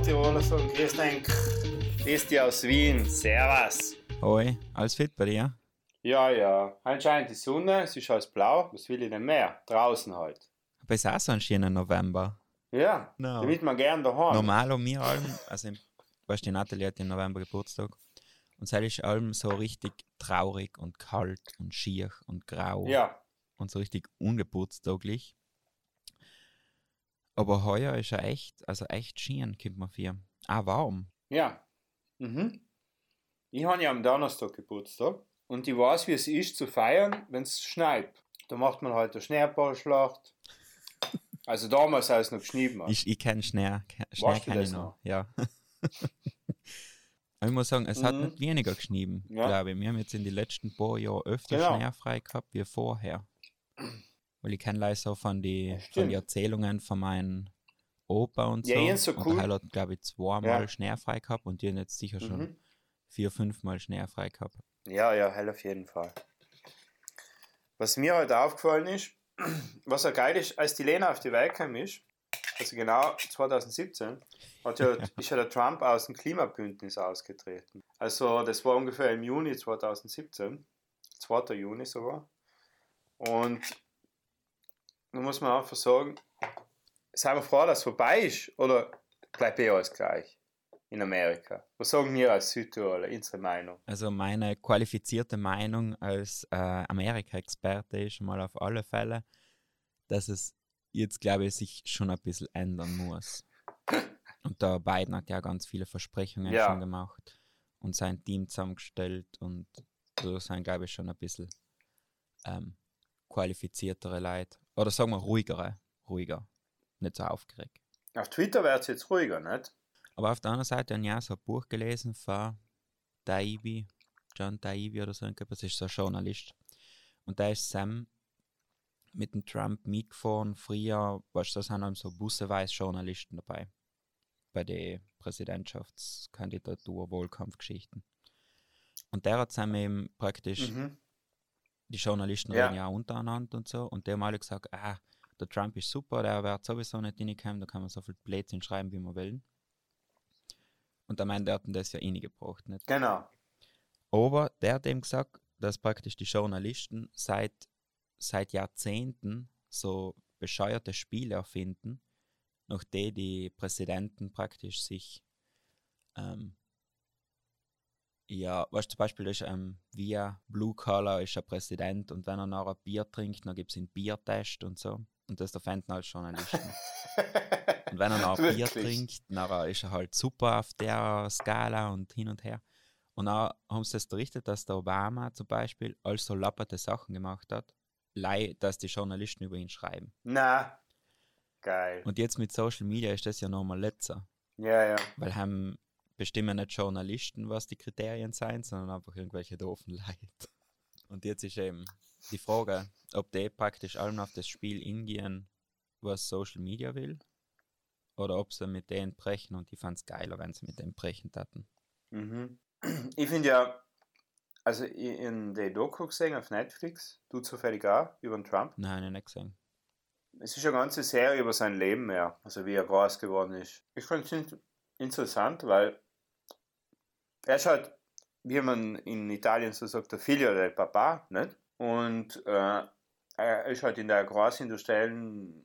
Nordtiroler sagen, grüß denk, grüß dich aus Wien, servus. Hoi, alles fit bei dir? Ja, ja, anscheinend die Sonne, es ist alles blau, was will ich denn mehr? Draußen halt. Aber es ist auch so ein schöner November. Ja, No. damit man gern daheim. Normal um mir allem, also im- weißt du, die Natalie hat im November Geburtstag. Und es ist allem so richtig traurig und kalt und schier und grau Ja, und so richtig ungeburtstaglich. Aber heuer ist er echt, also echt schön, kommt man für. Ah, warm. ja. Mhm. Ich habe ja am Donnerstag Geburtstag und ich weiß, wie es ist zu feiern, wenn es schneit. Da macht man halt eine Schneeballschlacht. Also damals, als es noch geschnitten hat. Ich, ich kenne Schnee, Schnee kenne ich noch. noch? Ja. Aber ich muss sagen, es hat Mhm. nicht weniger geschnieben, Ja. glaube ich. Wir haben jetzt in den letzten paar Jahren öfter Genau. Schnee frei gehabt wie vorher. Weil ich kenne leider so von den Ja, von die Erzählungen von meinem Opa und so. Ja, ihnen so und cool. der hat, glaube ich, zweimal Ja. Schnee frei gehabt und die haben jetzt sicher schon Mhm. vier, fünfmal Schnee frei gehabt. Ja, ja, hell auf jeden Fall. Was mir heute aufgefallen ist, was ja geil ist, als die Lena auf die Welt kam ist, also genau 2017, hat ja, ist ja der Trump aus dem Klimabündnis ausgetreten. Also das war ungefähr im Juni 2017, 2. Juni sogar. Und da muss man einfach sagen, seien wir froh, dass es vorbei ist, oder bleibt eh alles gleich in Amerika? Was sagen wir als Südtiroler, unsere Meinung? Also meine qualifizierte Meinung als äh, Amerika-Experte ist schon mal auf alle Fälle, dass es jetzt, glaube ich, sich schon ein bisschen ändern muss. Und der Biden hat ja ganz viele Versprechungen Ja. schon gemacht und sein Team zusammengestellt und da sind, glaube ich, schon ein bisschen ähm, qualifiziertere Leute. Oder sagen wir ruhigere, ruhiger, nicht so aufgeregt. Auf Twitter wird es jetzt ruhiger, nicht? Aber auf der anderen Seite habe ich auch so ein Buch gelesen von Taibbi, John Taibbi oder so, irgendwas, das ist so ein Journalist. Und da ist Sam mit dem Trump mitgefahren. Früher, weißt du, da sind so busseweise Journalisten dabei. Bei den Präsidentschaftskandidatur, Wahlkampfgeschichten. Und der hat Sam eben praktisch Mhm. Die Journalisten Ja. reden ja untereinander und so. Und die haben alle gesagt, ah, der Trump ist super, der wird sowieso nicht reinkommen, da kann man so viel Blödsinn schreiben, wie man will. Und der meint, der hat das ja reingebracht, nicht? Genau. Aber der hat eben gesagt, dass praktisch die Journalisten seit, seit Jahrzehnten so bescheuerte Spiele erfinden, nach denen die Präsidenten praktisch sich ähm, ja, weißt du, zum Beispiel ist ähm, via Blue Collar ist ein Präsident und wenn er nachher Bier trinkt, dann gibt es einen Biertest und so. Und das erfinden als Journalisten. Und wenn er nachher Bier trinkt, nachher ist er halt super auf der Skala und hin und her. Und dann haben sie das berichtet, dass der Obama zum Beispiel all so lapperte Sachen gemacht hat, dass die Journalisten über ihn schreiben. Na, geil. Und jetzt mit Social Media ist das ja nochmal letzter, Ja, ja. weil haben bestimmen nicht Journalisten, was die Kriterien sein, sondern einfach irgendwelche doofen Leute. Und jetzt ist eben die Frage, ob die praktisch allem auf das Spiel ingehen, was Social Media will, oder ob sie mit denen brechen und ich fand es geiler, wenn sie mit denen brechen taten. Mhm. Ich finde ja, also in der Doku gesehen auf Netflix, du zufällig auch, über den Trump. Nein, habe ich nicht gesehen. Es ist eine ganze Serie über sein Leben mehr, also wie er groß geworden ist. Ich finde es in- interessant, weil er ist halt, wie man in Italien so sagt, der Figlio del Papa, nicht? Und äh, er ist halt in der großindustriellen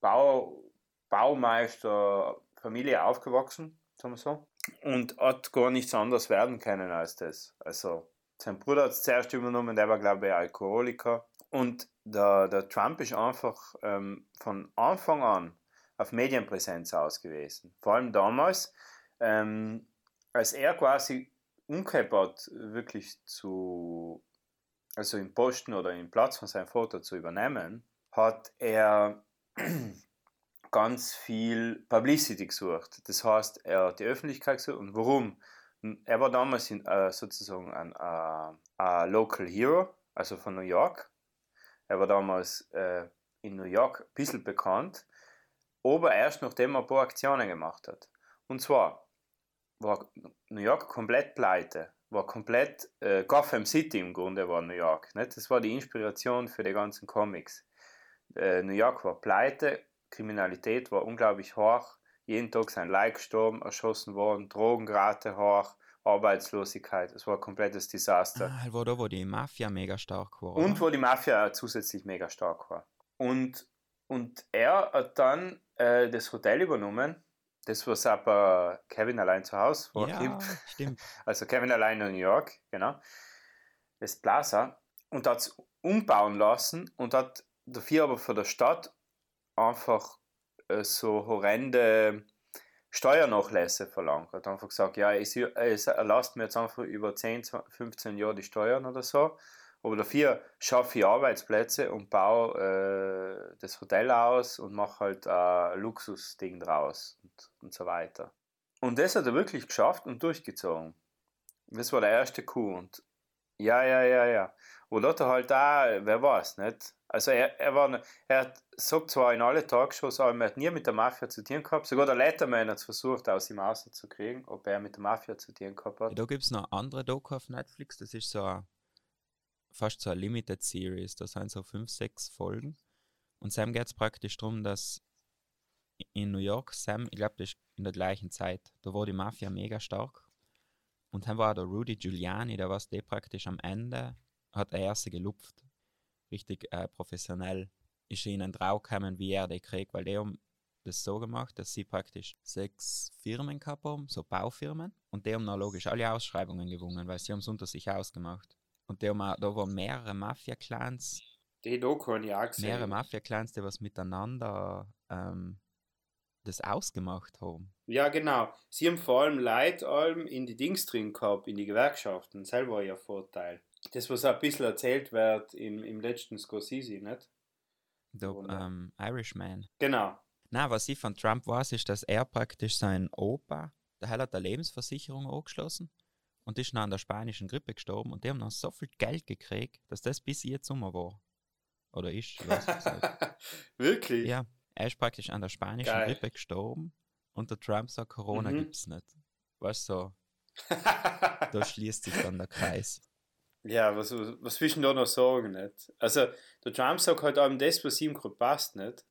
Bau, Baumeisterfamilie aufgewachsen, sagen wir so. Und hat gar nichts anderes werden können als das. Also sein Bruder hat es zuerst übernommen, der war glaube ich Alkoholiker. Und der, der Trump ist einfach ähm, von Anfang an auf Medienpräsenz ausgewiesen. Vor allem damals, ähm, als er quasi umgekehrt hat, wirklich zu, also im Posten oder im Platz von seinem Vater zu übernehmen, hat er ganz viel Publicity gesucht. Das heißt, er hat die Öffentlichkeit gesucht. Und warum? Er war damals in, äh, sozusagen ein äh, Local Hero, also von New York. Er war damals äh, in New York ein bisschen bekannt, aber erst nachdem er ein paar Aktionen gemacht hat. Und zwar war New York komplett pleite, war komplett äh, Gotham City im Grunde war New York. Nicht? Das war die Inspiration für die ganzen Comics. Äh, New York war pleite, Kriminalität war unglaublich hoch, jeden Tag sind Leute gestorben, erschossen worden, Drogenrate hoch, Arbeitslosigkeit. Es war ein komplettes Desaster. Ah, war da, wo die Mafia mega stark war. Und wo die Mafia zusätzlich mega stark war. Und, und er hat dann äh, das Hotel übernommen, das was aber Kevin allein zu Hause war. Ja, stimmt. Also Kevin allein in New York, genau. Das Plaza. Und hat es umbauen lassen und hat dafür aber für der Stadt einfach äh, so horrende Steuernachlässe verlangt. Er hat einfach gesagt, ja, es, es erlasst mir jetzt einfach über 10, 15 Jahre die Steuern oder so, aber dafür schaffe ich Arbeitsplätze und baue äh, das Hotel aus und mache halt ein Luxusding draus und, und so weiter. Und das hat er wirklich geschafft und durchgezogen. Das war der erste Coup und ja, ja, ja, ja. Und hat er halt auch, wer weiß, nicht? Also er, er, war, er sagt zwar in alle Talkshows, aber er hat nie mit der Mafia zu tun gehabt. Sogar der Letterman hat es versucht, aus ihm rauszukriegen, ob er mit der Mafia zu tun gehabt hat. Ja, da gibt es noch andere Doku auf Netflix, das ist so ein, fast so eine Limited Series, da sind so fünf, sechs Folgen. Und Sam geht es praktisch darum, dass in New York, Sam, ich glaube, das ist in der gleichen Zeit, da war die Mafia mega stark. Und dann war der Rudy Giuliani, der war der praktisch am Ende, hat er erste gelupft richtig äh, professionell ist ihnen drauf gekommen, wie er den kriegt, weil die haben das so gemacht, dass sie praktisch sechs Firmen gehabt haben, so Baufirmen, und die haben dann logisch alle Ausschreibungen gewonnen, weil sie haben es unter sich ausgemacht. Und haben auch, da waren mehrere Mafia-Clans. Die Doku habe ich auch gesehen. Mehrere Mafia-Clans, die was miteinander ähm, das ausgemacht haben. Ja, genau. Sie haben vor allem Leute allem in die Dings drin gehabt, in die Gewerkschaften. Selber ihr Vorteil. Das, was auch ein bisschen erzählt wird im, im letzten Scorsese, nicht? Der ähm, Irishman. Genau. Na, was ich von Trump weiß, ist, dass er praktisch sein Opa, der hat eine Lebensversicherung angeschlossen und ist dann an der spanischen Grippe gestorben und die haben dann so viel Geld gekriegt, dass das bis jetzt Sommer war. Oder ist, Wirklich? Ja, er ist praktisch an der spanischen Geil. Grippe gestorben und der Trump sagt, Corona mhm. es nicht. Weißt du, so, da schließt sich dann der Kreis. Ja, was, was willst du da noch sagen? Nicht? Also, der Trump sagt halt eben das, was ihm gerade passt, nicht?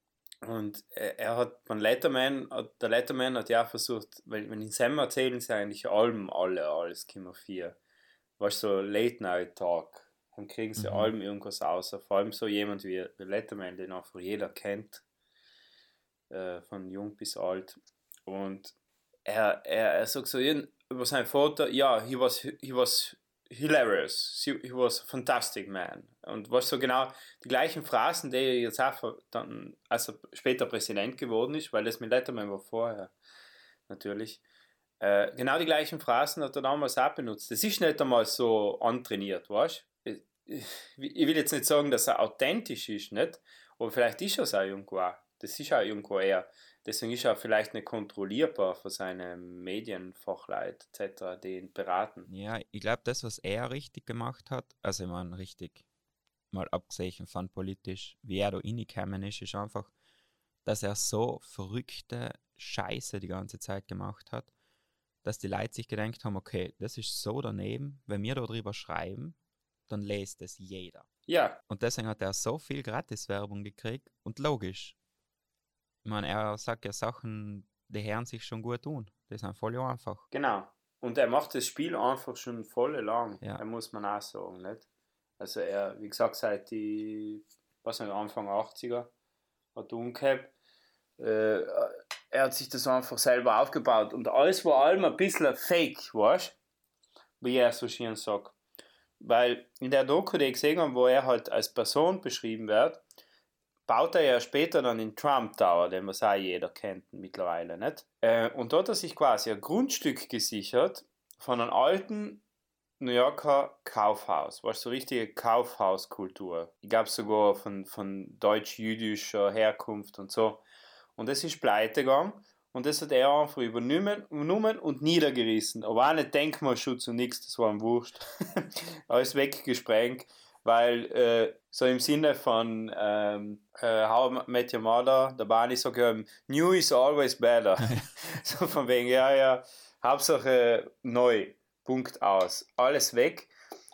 Und er, er hat von Letterman, der Letterman hat ja auch versucht, wenn, wenn in Sam erzählen sie eigentlich allem alle, alles Kimmer 4. Was so Late Night Talk. Dann kriegen sie mhm. allem irgendwas aus. Vor allem so jemand wie, Letterman, den einfach jeder kennt. Äh, von jung bis alt. Und er, er, er sagt so über seinen Vater, ja, he was, he was hilarious. He was a fantastic man. Und was so genau die gleichen Phrasen, die er jetzt auch dann, als er später Präsident geworden ist, weil das mit Letterman war vorher natürlich. Äh, genau die gleichen Phrasen hat er damals auch benutzt. Das ist nicht einmal so antrainiert, weißt du? Ich will jetzt nicht sagen, dass er authentisch ist, nicht? Aber vielleicht ist er es auch irgendwo. Das ist auch irgendwo eher Deswegen ist er vielleicht nicht kontrollierbar von seinen Medienfachleit etc., die ihn beraten. Ja, ich glaube, das, was er richtig gemacht hat, also ich meine, richtig, mal abgesehen von politisch, wie er da reingekommen ist, ist einfach, dass er so verrückte Scheiße die ganze Zeit gemacht hat, dass die Leute sich gedacht haben, okay, das ist so daneben, wenn wir darüber schreiben, dann lest es jeder. Ja. Und deswegen hat er so viel Gratiswerbung gekriegt und logisch, ich meine, er sagt ja Sachen, die hören sich schon gut tun. Das ist voll einfach. Genau. Und er macht das Spiel einfach schon voll lang. Ja. Er muss man auch sagen, nicht? Also er, wie gesagt, seit die, was nicht, Anfang 80er hat er umgehabt. Äh, er hat sich das einfach selber aufgebaut. Und alles vor allem ein bisschen fake, weißt du? Wie er so schön sagt. Weil in der Doku, die ich gesehen habe, wo er halt als Person beschrieben wird, baut er ja später dann den Trump Tower, den was auch jeder kennt mittlerweile, nicht? Äh, und dort hat er sich quasi ein Grundstück gesichert von einem alten New Yorker Kaufhaus, war so richtige Kaufhauskultur. Ich glaube sogar von, von deutsch-jüdischer Herkunft und so. Und das ist pleite gegangen und das hat er einfach übernommen, übernommen und niedergerissen. Aber auch nicht Denkmalschutz und nichts, das war ihm wurscht. Alles weggesprengt weil äh, so im Sinne von ähm, äh, How I Met Your Mother, der Barney sagt ja, New is always better. so von wegen, ja, ja, Hauptsache neu, Punkt aus, alles weg.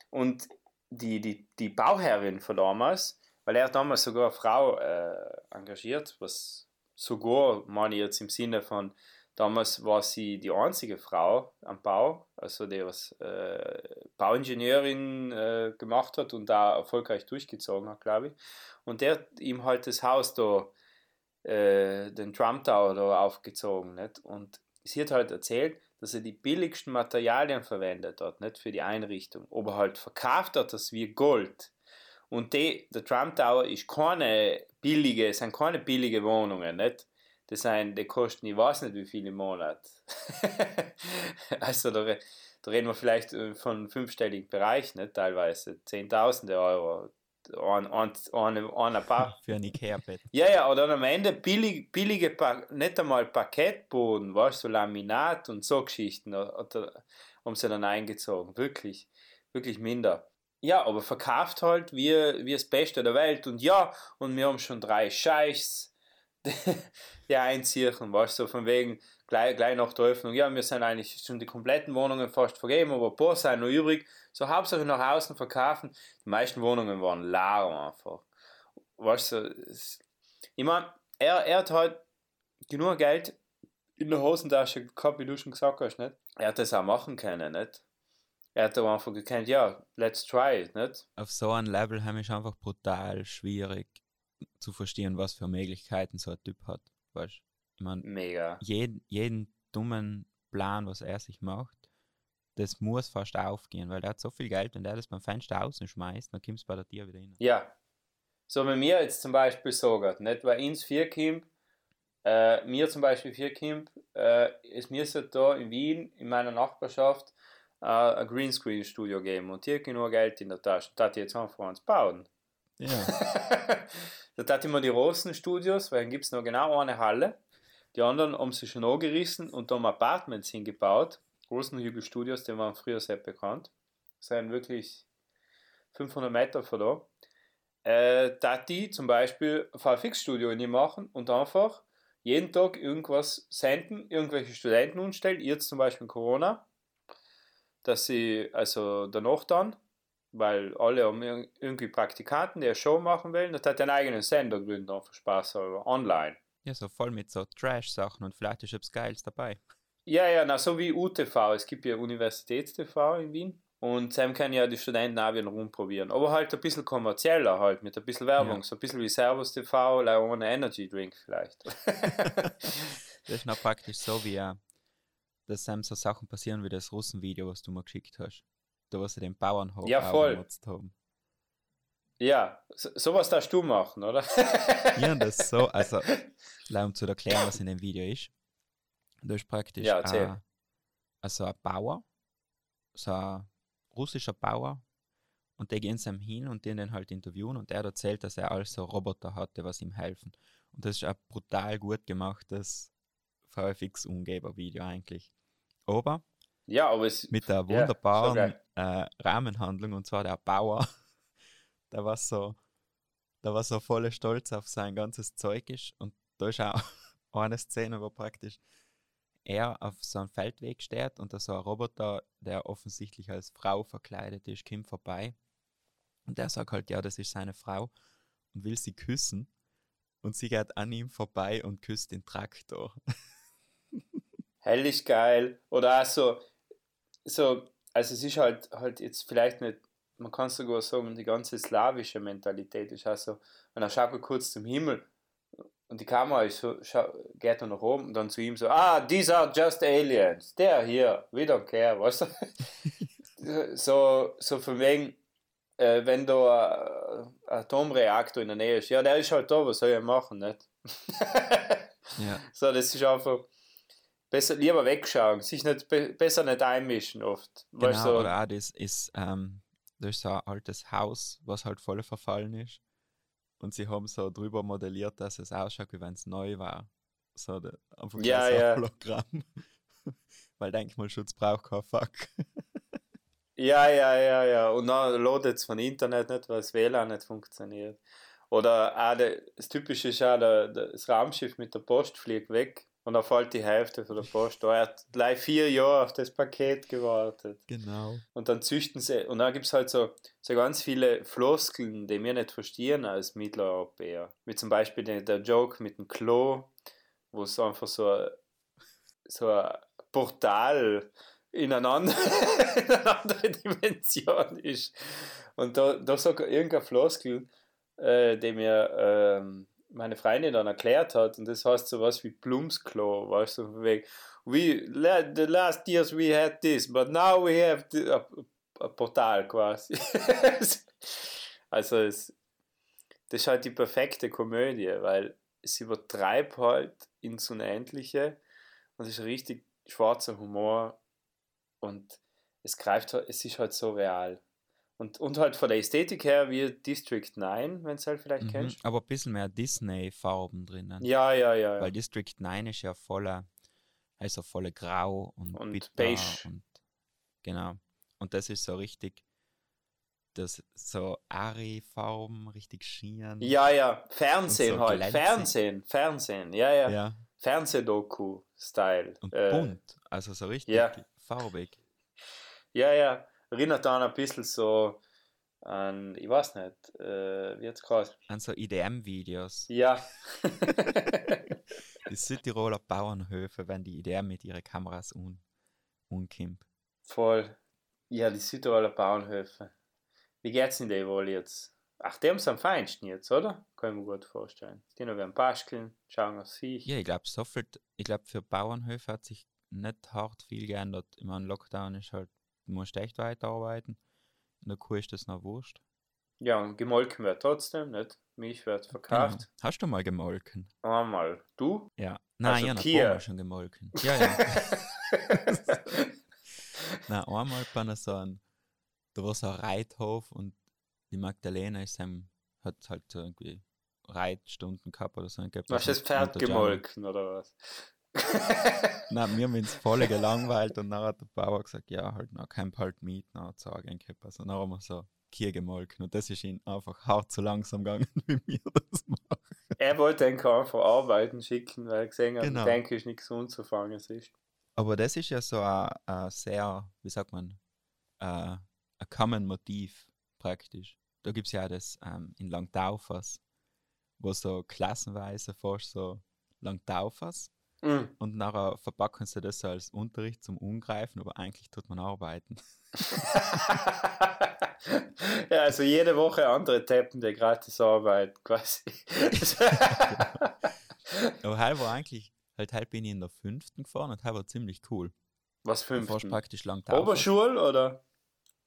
Und die, die, die Bauherrin von damals, weil er hat damals sogar eine Frau äh, engagiert, was sogar, meine ich jetzt im Sinne von, damals war sie die einzige Frau am Bau, also die was äh, Bauingenieurin äh, gemacht hat und da erfolgreich durchgezogen hat, glaube ich. Und der hat ihm halt das Haus da, äh, den Trump Tower da aufgezogen. Nicht? Und sie hat halt erzählt, dass er die billigsten Materialien verwendet hat, nicht für die Einrichtung, aber halt verkauft hat das wie Gold. Und die, der Trump Tower ist keine billige, sind keine billige Wohnungen, nicht? Das sind, die kosten, ich weiß nicht wie viel im Monat. also da, da, reden wir vielleicht äh, von fünfstelligen Bereich, nicht? Teilweise Zehntausende Euro. Ein, ein, ein, ein paar. Für ein Ikea-Bett. Ja, ja, oder am Ende billig, billige, nicht einmal Parkettboden, weißt du, so Laminat und so Geschichten, oder, haben sie dann eingezogen. Wirklich, wirklich minder. Ja, aber verkauft halt wie, wie das Beste der Welt. Und ja, und wir haben schon drei Scheichs, einziehen, weißt du, von wegen gleich, gleich nach der Öffnung. Ja, wir sind eigentlich schon die kompletten Wohnungen fast vergeben, aber ein paar sind noch übrig. So hauptsächlich nach außen verkaufen. Die meisten Wohnungen waren leer einfach. Weißt du, ich meine, er, er hat halt genug Geld in der Hosentasche gehabt, wie du schon gesagt hast, nicht? Er hat das auch machen können, nicht? er hat einfach gekannt, ja, let's try it, nicht? Auf so einem Level haben ich einfach brutal schwierig zu verstehen, was für Möglichkeiten so ein Typ hat. Weißt ich meine, Mega. Jeden, jeden dummen Plan, was er sich macht, das muss fast aufgehen, weil er hat so viel Geld, wenn der das beim Fenster außen schmeißt, dann kommt es bei der Tier wieder rein. Ja. So wie mir jetzt zum Beispiel sagt, nicht weil ins vier kommt, äh, mir zum Beispiel vier kommt, äh, es müsste da in Wien, in meiner Nachbarschaft, äh, ein Greenscreen-Studio geben und hier genug Geld in der Tasche. Das ich jetzt einfach uns bauen. Ja. da tat immer die Rosen-Studios, weil dann gibt es noch genau eine Halle. Die anderen haben sie schon angerissen und da haben Apartments hingebaut. Rosenhügel-Studios, die waren früher sehr bekannt. Sind wirklich 500 Meter von da. Äh, die zum Beispiel VFX-Studio in machen und einfach jeden Tag irgendwas senden, irgendwelche Studenten umstellen, jetzt zum Beispiel Corona, dass sie, also danach dann, weil alle haben irgendwie Praktikanten, die eine Show machen wollen, das hat einen eigenen Sender gegründet, einfach Spaß aber online. Ja, so voll mit so Trash-Sachen und vielleicht ist etwas Geiles dabei. Ja, ja, na, so wie UTV. Es gibt ja Universitäts-TV in Wien. Und Sam kann ja die Studenten auch wieder rumprobieren. Aber halt ein bisschen kommerzieller, halt, mit ein bisschen Werbung. Ja. So ein bisschen wie Servus TV, like ohne Energy Drink vielleicht. das ist noch praktisch so wie, uh, dass Sam so Sachen passieren wie das Russenvideo, was du mir geschickt hast. Da, was sie den Bauernhof ja, voll. genutzt haben. Ja, so, sowas darfst du machen, oder? ja, das so, also, um zu erklären, was in dem Video ist. Da ist praktisch ja, äh, also ein Bauer, so ein russischer Bauer, und die gehen ihm hin und den den halt interviewen und er erzählt, dass er also Roboter hatte, was ihm helfen. Und das ist ein brutal gut gemachtes VFX-Umgeber-Video eigentlich. Aber, ja, aber es, mit der wunderbaren ja, äh, Rahmenhandlung und zwar der Bauer, der war so, der war so voller Stolz auf sein ganzes Zeug ist und da ist auch eine Szene, wo praktisch er auf so einem Feldweg steht und da so ein Roboter, der offensichtlich als Frau verkleidet ist, kommt vorbei. Und der sagt halt, ja, das ist seine Frau und will sie küssen. Und sie geht an ihm vorbei und küsst den Traktor. Hellig geil. Oder auch so, so, also es ist halt, halt jetzt vielleicht nicht, man kann sogar sagen, die ganze slawische Mentalität ist also, wenn er schaut kurz zum Himmel und die Kamera ist so, geht dann nach oben und dann zu ihm so, ah, these are just aliens. Der hier, we don't care, weißt du? so, so von wegen, äh, wenn da ein Atomreaktor in der Nähe ist, ja, der ist halt da, was soll er machen, nicht? ja. So, das ist einfach besser lieber wegschauen, sich nicht besser nicht einmischen oft. Genau, so, oder auch das ist, ähm, das ist so ein altes Haus, was halt voll verfallen ist und sie haben so drüber modelliert, dass es ausschaut, wie wenn es neu war. So de, einfach ja, so ja. Hologramm. Weil Denkmalschutz braucht kein Fuck. ja, ja, ja, ja. Und dann loadet es von Internet nicht, weil das WLAN nicht funktioniert. Oder auch das Typische ist auch, der, das Raumschiff mit der Post fliegt weg Und er fällt die Hälfte von der Post. Er hat gleich vier Jahre auf das Paket gewartet. Genau. Und dann züchten sie, und dann gibt es halt so, so ganz viele Floskeln, die wir nicht verstehen als Mitteleuropäer. Wie zum Beispiel der, der Joke mit dem Klo, wo es einfach so, ein- so ein Portal in eine andere, in eine andere Dimension ist. Und da, da sagt irgendein Floskel, äh, die mir ähm, meine Freundin dann erklärt hat, und das heißt sowas wie Blumsklo, weißt du, von wegen, we, the last years we had this, but now we have the, a, a Portal quasi. also es, das ist halt die perfekte Komödie, weil es übertreibt halt ins Unendliche und es ist richtig schwarzer Humor und es greift halt, es ist halt so real. Und, und halt von der Ästhetik her wie District 9, wenn du halt vielleicht Mhm. kennst. Aber ein bisschen mehr Disney-Farben drinnen. Ja, ja, ja. ja. Weil District 9 ist ja voller, also voller Grau und, Und bitter beige. und genau. Und das ist so richtig, das so Ari-Farben, richtig schieren. Ja, ja, Fernsehen so halt. Fernsehen, Fernsehen, ja, ja. ja. Fernsehdoku-Style. Und Äh, bunt, also so richtig ja. farbig. Ja, ja. Erinnert dann ein bisschen so an, ich weiß nicht, äh, wie jetzt gerade. An so IDM-Videos. Ja. Die Südtiroler Bauernhöfe, wenn die IDM mit ihren Kameras un unkimmt. Voll. Ja, die Südtiroler Bauernhöfe. Wie geht's in der wohl jetzt? Ach, die haben es am feinsten jetzt, oder? Kann ich mir gut vorstellen. Die noch werden basteln, schauen aufs Viech. Ja, ich glaube, so viel, ich glaube, für Bauernhöfe hat sich nicht hart viel geändert. Ich meine, Lockdown ist halt, du musst echt weiterarbeiten. In der Kuh ist das noch wurscht. Ja, und gemolken wird trotzdem, nicht? Milch wird verkauft. Genau. Hast du mal gemolken? Einmal. Du? Ja. Nein, Also ich Kühe. Mal schon gemolken. Ja, ja. Nein, einmal bei so einem, da war so ein Reithof und die Magdalena ist einem, hat halt so irgendwie Reitstunden gehabt oder so. Ich glaub, Du hast das Pferd gemolken, oder was? Nein, wir haben uns voll gelangweilt und dann hat der Bauer gesagt, ja, halt, na, kein halt Miet, na, sagen gehabt. Also dann haben wir so Kühe gemolken und das ist ihm einfach hart zu langsam gegangen, wie wir das machen. er wollte den einfach arbeiten schicken, weil er gesehen hat, Genau. denke ich, nichts unzufangen ist. Aber das ist ja so ein, ein sehr, wie sagt man, ein common Motiv praktisch. Da gibt es ja auch das ähm, in Langtaufers, wo so klassenweise fast so Langtaufers Mm. und nachher verpacken sie das als Unterricht zum Ungreifen, aber eigentlich tut man arbeiten. ja, also jede Woche andere Teppen, die gratis arbeiten, quasi. Aber halt war eigentlich, halt, halt bin ich in der fünften gefahren und halt war ziemlich cool. Was Du fünften? praktisch Langtaufers. Oberschul oder?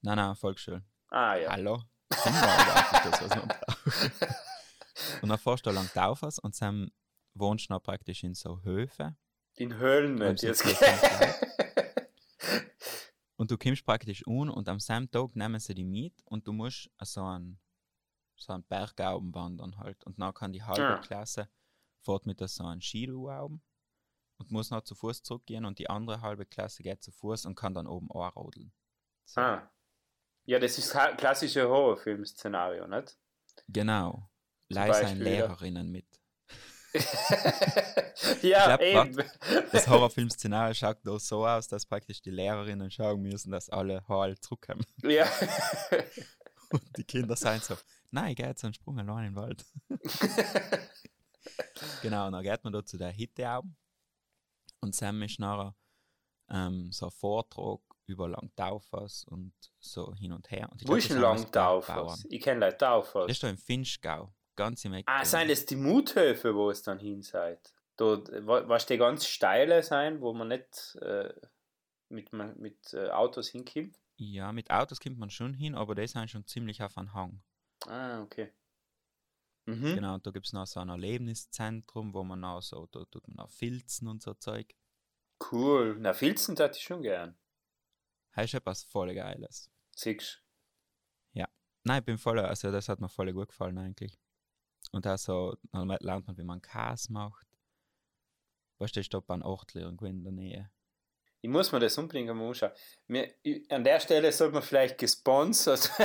Nein, nein, Volksschule. Ah ja. Hallo? Das, was man. Und dann fährst du lang Taufers und dann wohnst du noch praktisch in so Höfe. In Höhlen Beim nicht. Jetzt. Und du kommst praktisch un und am selben Tag nehmen sie die mit und du musst so einen, so einen Bergauben wandern halt. Und dann kann die halbe Ah. Klasse fährt mit so einem Skiduauben und muss noch zu Fuß zurückgehen und die andere halbe Klasse geht zu Fuß und kann dann oben anrodeln. So. ah. Ja, das ist das klassische Horrorfilm-Szenario, nicht? Genau. Beispiel, ja. Lehrerinnen mit. ja, eben. Das Horrorfilm-Szenario schaut da so aus, dass praktisch die Lehrerinnen schauen müssen, dass alle heil zurückkommen. ja. Und die Kinder sind so, nein, ich gehe jetzt einen Sprung allein in den Wald. genau, und dann geht man da zu der Hitte auch. Und Sam ist nachher ähm, so ein Vortrag über Langtaufers und so hin und her. Und ich Wo glaub, ist das ein Langtaufers? Ich kenne Leute Das Taufers. ist da im Finchgau, ganz im Eck. Ah, sind das die Muthöfe, wo es dann hin seid? Dort, wa- was die ganz steile sein, wo man nicht äh, mit, mit äh, Autos hinkommt? Ja, mit Autos kommt man schon hin, aber die sind schon ziemlich auf einen Hang. Ah, okay. Mhm. Genau, und da gibt es noch so ein Erlebniszentrum, wo man auch so, da tut man auch Filzen und so Zeug. Cool. Na, Filzen hätte ich schon gern. Das ist etwas voll Geiles. Siehst Nein, ich bin voll, also das hat mir voll gut gefallen eigentlich. Und auch so, dann lernt man, wie man Käse macht. Weißt du, ich stoppe ein Ort irgendwo in der Nähe. Ich muss mir das unbedingt einmal anschauen. Ich, an der Stelle sollte man vielleicht gesponsert.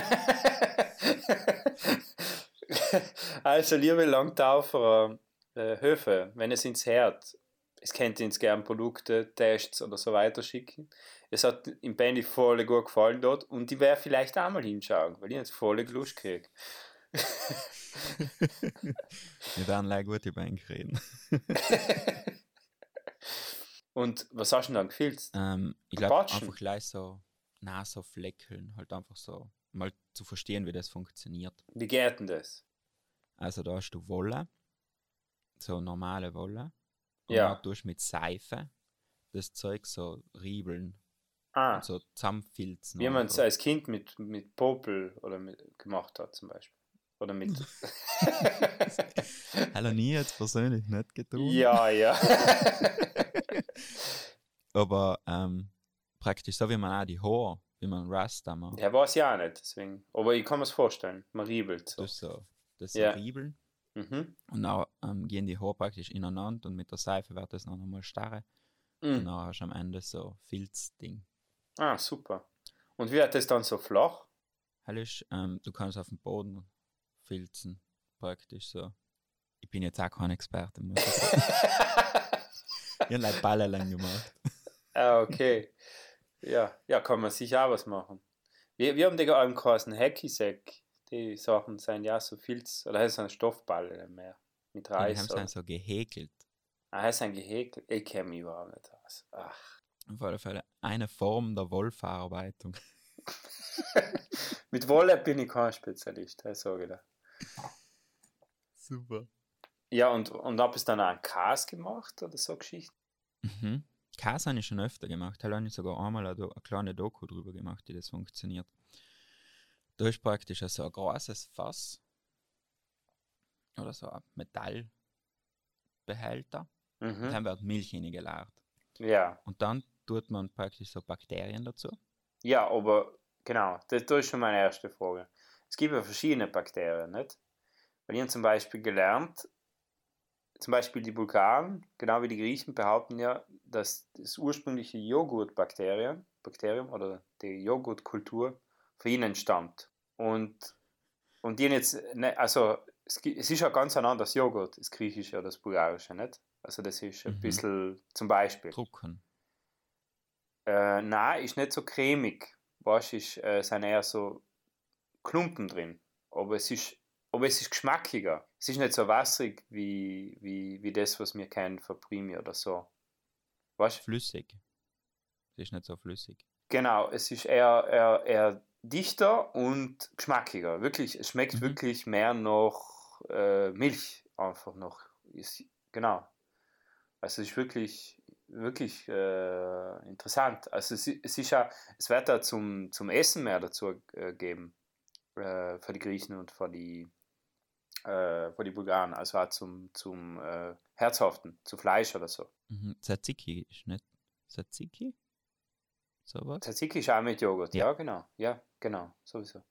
also, liebe Langtaufer äh, Höfe, wenn es ins Herd, es könnte uns gerne Produkte, Tests oder so weiter schicken. Es hat im Bandy voll gut gefallen dort und die wäre vielleicht auch mal hinschauen, weil ich jetzt voll Lust kriege. Wir werden gleich gute Bank reden. und was hast du denn dann gefilzt? Ähm, ich glaube einfach gleich so Nasofleckeln, halt einfach so mal zu verstehen, wie das funktioniert. Wie geht denn das? Also da hast du Wolle, so normale Wolle. Und ja. dann tust du mit Seife das Zeug so riebeln. Ah. Und so zusammenfilzen. Wie man es als Kind mit, mit Popel oder mit, gemacht hat zum Beispiel. Oder mit. Hat nie jetzt persönlich nicht getan. Ja, ja. Aber ähm, praktisch so wie man auch die Haare, wie man Rasta macht. Ja, weiß ja auch nicht, deswegen. Aber ich kann mir es vorstellen, man riebelt so. Das so, das ja. riebeln. Mhm. Und dann ähm, gehen die Haare praktisch ineinander und mit der Seife wird das noch einmal starre. Mhm. Und dann hast du am Ende so Filzding. Ah, super. Und wie wird das dann so flach? Heilig, ähm, du kannst auf dem Boden filzen, praktisch so. Ich bin jetzt auch kein Experte, muss ich sagen. ich habe like Balle lang gemacht. Ah, okay. Ja, ja, kann man sicher auch was machen. Wir, wir haben die allem geheißen Hackisack. Die Sachen sind ja so Filz, oder heißt es ein Stoffball mehr. Mit Reis. Ja, die haben es so gehäkelt. Ah, heißt ein gehäkelt? Ich kenne mich überhaupt nicht aus. Ach. Auf alle Fälle eine Form der Wollverarbeitung. Mit Wolle bin ich kein Spezialist, das sage ich da. Super. Ja, und, und habe es dann auch Kas gemacht oder so Geschichten? Mhm. Kas habe ich schon öfter gemacht. Da habe ich sogar einmal eine, eine kleine Doku drüber gemacht, wie das funktioniert. Da ist praktisch so ein großes Fass oder so ein Metallbehälter. Mhm. Und dann wird Milch hineingeladen. Ja. Und dann tut man praktisch so Bakterien dazu. Ja, aber genau, das, das ist schon meine erste Frage. Es gibt ja verschiedene Bakterien, nicht? Weil ich habe zum Beispiel gelernt, zum Beispiel die Bulgaren, genau wie die Griechen, behaupten ja, dass das ursprüngliche Joghurtbakterium Bakterium oder die Joghurtkultur von ihnen stammt. Und, und die jetzt, ne, also es, es ist ja ganz ein anderes Joghurt, das griechische oder das bulgarische, nicht? Also das ist ein Mhm. bisschen, zum Beispiel. Drucken. Äh, nein, ist nicht so cremig. Weißt, ist, äh, sind eher so Klumpen drin. Aber es ist, aber es ist geschmackiger. Es ist nicht so wasserig wie, wie, wie das, was wir kennen von Primi oder so. Weißt? Flüssig. Es ist nicht so flüssig. Genau, es ist eher, eher, eher dichter und geschmackiger. Wirklich, es schmeckt Mhm. wirklich mehr nach äh, Milch einfach noch. Ist, genau. Also es ist wirklich, wirklich äh, interessant. Also es, es ist ja, es wird da zum, zum Essen mehr dazu äh, geben äh, für die Griechen und für die, äh, für die Bulgaren. Also auch zum, zum äh, Herzhaften, zu Fleisch oder so. Mhm. Tzatziki ist nicht. Tzatziki? Sowas? Tzatziki ist auch mit Joghurt, ja, Ja. genau. Ja, genau, sowieso.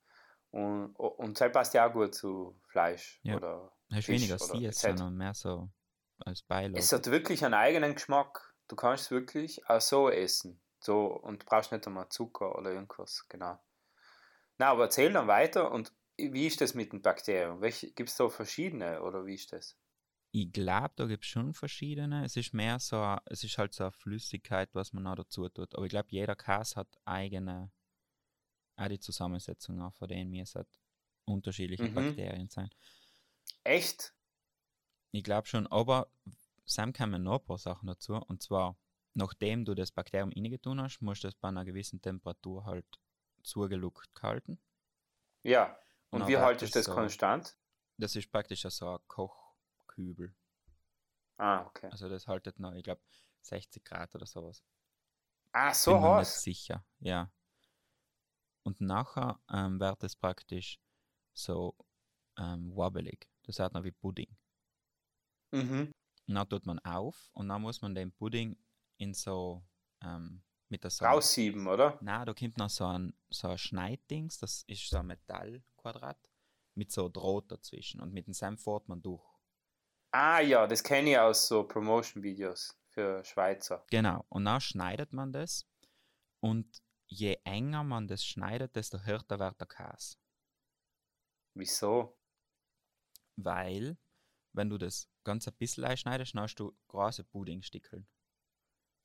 Und, und das passt ja auch gut zu Fleisch Ja. oder Hast Fisch weniger Sies, sondern mehr so als Beilage. Es hat wirklich einen eigenen Geschmack. Du kannst es wirklich auch so essen. So, und brauchst nicht einmal Zucker oder irgendwas, genau. Na, aber erzähl dann weiter und wie ist das mit den Bakterien? Gibt es da verschiedene oder wie ist das? Ich glaube, da gibt es schon verschiedene. Es ist mehr so, a- es ist halt so eine Flüssigkeit, was man noch dazu tut. Aber ich glaube, jeder Käse hat eigene, auch die Zusammensetzung auch von denen, wie es hat unterschiedliche Mhm. Bakterien sein. Echt? Ich glaube schon, aber Sam kommen noch ein paar Sachen dazu. Und zwar, nachdem du das Bakterium reingetun hast, musst du es bei einer gewissen Temperatur halt zugeluckt halten. Ja. Und, dann wie haltest du das so- konstant? Das ist praktisch so ein Kochkübel. Ah, okay. Also das haltet noch, ich glaube, 60 Grad oder sowas. Ah, so bin nicht heiß? sicher, ja. Und nachher ähm, wird es praktisch so ähm, wobbelig. Das hat noch wie Pudding. Mhm. Und dann tut man auf und dann muss man den Pudding in so ähm, mit der so Raussieben, oder? Na, da kommt noch so ein, so ein Schneiddings, das ist so ein Metallquadrat mit so Draht dazwischen und mit dem Senf fährt man durch. Ah ja, das kenne ich aus so Promotion-Videos für Schweizer. Genau, und dann schneidet man das und je enger man das schneidet, desto härter wird der Käse. Wieso? Weil, wenn du das ganz ein bisschen einschneidest, dann hast du große Puddingstickeln.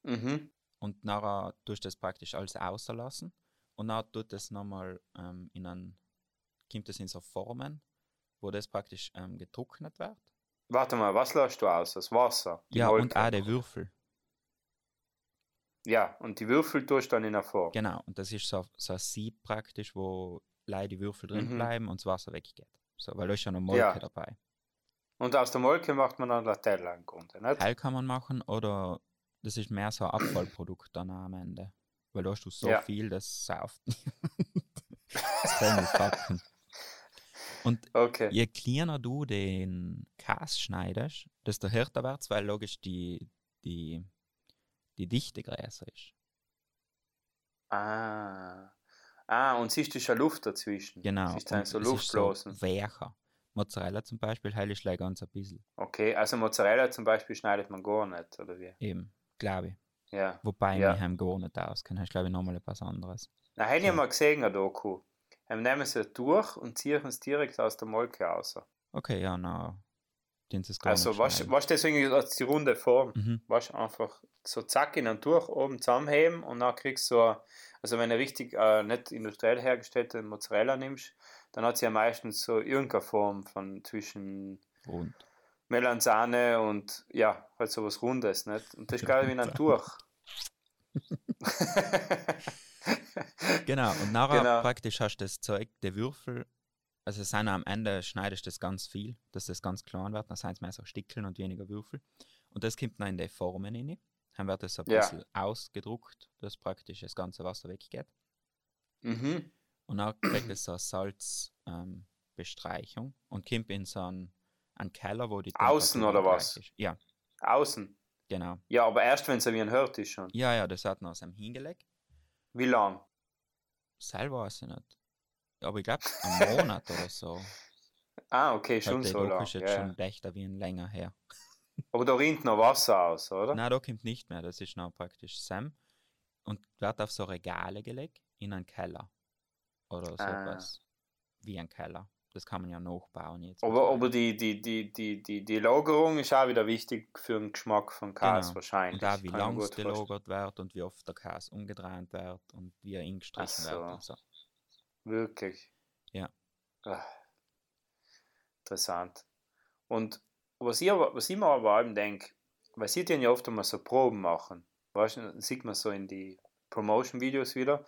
Mhm. Und nachher tust du das praktisch alles auslassen. Und dann tut das nochmal ähm, in ein, kommt das in so Formen, wo das praktisch ähm, getrocknet wird. Warte mal, was lässt du aus? Das Wasser? Ja, Molke? und auch die Würfel. Ja, und die Würfel tust du dann in der Form. Genau, und das ist so, so ein Sieb praktisch, wo leider die Würfel drin Mhm. bleiben und das Wasser weggeht. So, weil da ist ja noch Molke Ja. dabei. Und aus der Molke macht man dann Latelle im Grunde, nicht? Teil kann man machen oder das ist mehr so ein Abfallprodukt dann am Ende. Weil da hast du so Ja. viel, das sauft. das kann nicht packen. Und Okay. je kleiner du den Käse schneidest, desto härter wird es, weil logisch die, die, die Dichte größer ist. Ah. Ah, und siehst du schon Luft dazwischen? Genau. Siehst du so Luftblasen? so weicher. Mozzarella zum Beispiel heile ich gleich ganz ein bisschen. Okay, also Mozzarella zum Beispiel schneidet man gar nicht, oder wie? Eben, glaube ich. Ja. Wobei Ja. ich mich gar nicht auskenne. Ist, glaube ich, nochmal etwas anderes. Na, habe ich Ja. mal gesehen, eine Doku. Dann nehmen sie durch und ziehen es direkt aus der Molke raus. Okay, ja, na. Den ist gar Also, was, deswegen als die runde Form? Mhm. Was einfach so zack in einen durch oben zusammenheben und dann kriegst du so, also wenn du richtig äh, nicht industriell hergestellte Mozzarella nimmst, dann hat sie ja meistens so irgendeine Form von zwischen Rund. Melanzane und ja, halt so was Rundes, nicht? Und das ist gerade wie ein durch. Genau, und nachher Genau. praktisch hast du das Zeug, die Würfel, also sind am Ende schneidest du das ganz viel, dass das ganz klein wird, dann sind es mehr so Stickeln und weniger Würfel. Und das kommt dann in die Formen rein. Dann wird das so ein Ja. bisschen ausgedruckt, dass praktisch das ganze Wasser weggeht. mhm. Und dann kriegt es so eine Salzbestreichung ähm, und kommt in so einen, einen Keller, wo die Außen oder was? Ist. Ja, Außen. genau. Ja, aber erst wenn es wie ein hört ist schon. Ja, ja, das hat noch so hingelegt. Wie lang? Selber weiß ich nicht. Aber ich glaube, einen Monat oder so. Ah, okay, Weil schon die so lang. ist jetzt Ja, schon ja. dächter wie ein länger her. Aber da rinnt noch Wasser aus, oder? Nein, da kommt nicht mehr. Das ist noch praktisch Sam. Und wird auf so Regale gelegt in einen Keller. Oder so Ah. etwas. Wie ein Keller. Das kann man ja nachbauen jetzt. Aber, aber die, die, die, die, die, die Lagerung ist auch wieder wichtig für den Geschmack von Käse Genau. wahrscheinlich. Und auch wie lang es gelagert wird und wie oft der Käse umgedreht wird und wie er eingestrichen Ach wird so. und so. Wirklich. Ja. Ah, Interessant. Und was ich, aber, was ich mir aber allem denke, weil sie den ja oft einmal so Proben machen, weißt du, sieht man so in die Promotion-Videos wieder,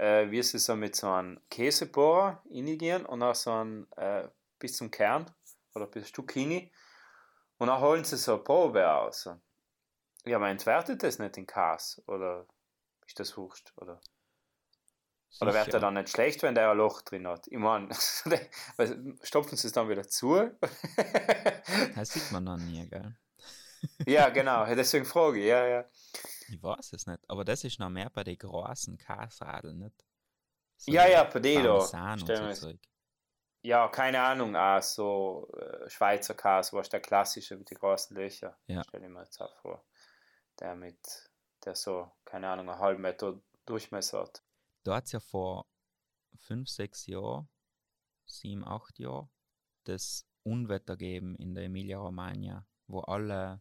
äh, wie sie so mit so einem Käsebohrer reingehen und auch so ein äh, bis zum Kern oder bis hin und dann holen sie so eine Probe raus. Ja, man entwertet das nicht in Käse oder ist das wurscht? Oder? Oder wird Sicher. er dann nicht schlecht, wenn der ein Loch drin hat? Ich meine, stopfen sie es dann wieder zu? Das sieht man dann nie, gell? Ja, genau, deswegen frage ich, ja, ja. Ich weiß es nicht. Aber das ist noch mehr bei den großen Käsradeln, nicht? So Ja, ja, bei denen da. So. Ja, keine Ahnung, auch so äh, Schweizer Käse, was der klassische mit den großen Löchern, Ja. stell ich mir jetzt auch vor. Der mit, der so, keine Ahnung, einen halben Meter Durchmesser hat. Da hat es ja vor fünf, sechs Jahren, sieben, acht Jahren, das Unwetter gegeben in der Emilia-Romagna, wo alle,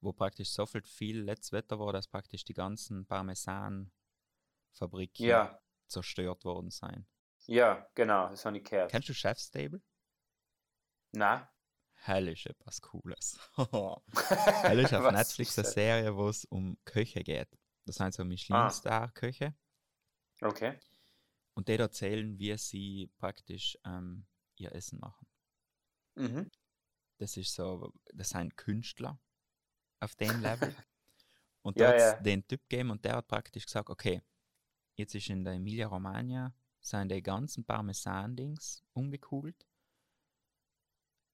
wo praktisch so viel, viel letztes Wetter war, dass praktisch die ganzen Parmesan-Fabriken Ja, zerstört worden sind. ja, genau, das habe ich gehört. Kennst du Chef's Stable? Nein? Hell ist etwas Cooles. Hell ist auf Netflix eine? Serie, wo es um Köche geht. Das sind so Ah. Michelin-Star-Köche. Okay. Und die erzählen, wie sie praktisch ähm, ihr Essen machen. Mhm. Das ist so, das sind Künstler auf dem Level. Und Ja, da hat es ja. den Typ gegeben und der hat praktisch gesagt, okay, jetzt ist in der Emilia Romagna, sind die ganzen Parmesan-Dings umgekugelt.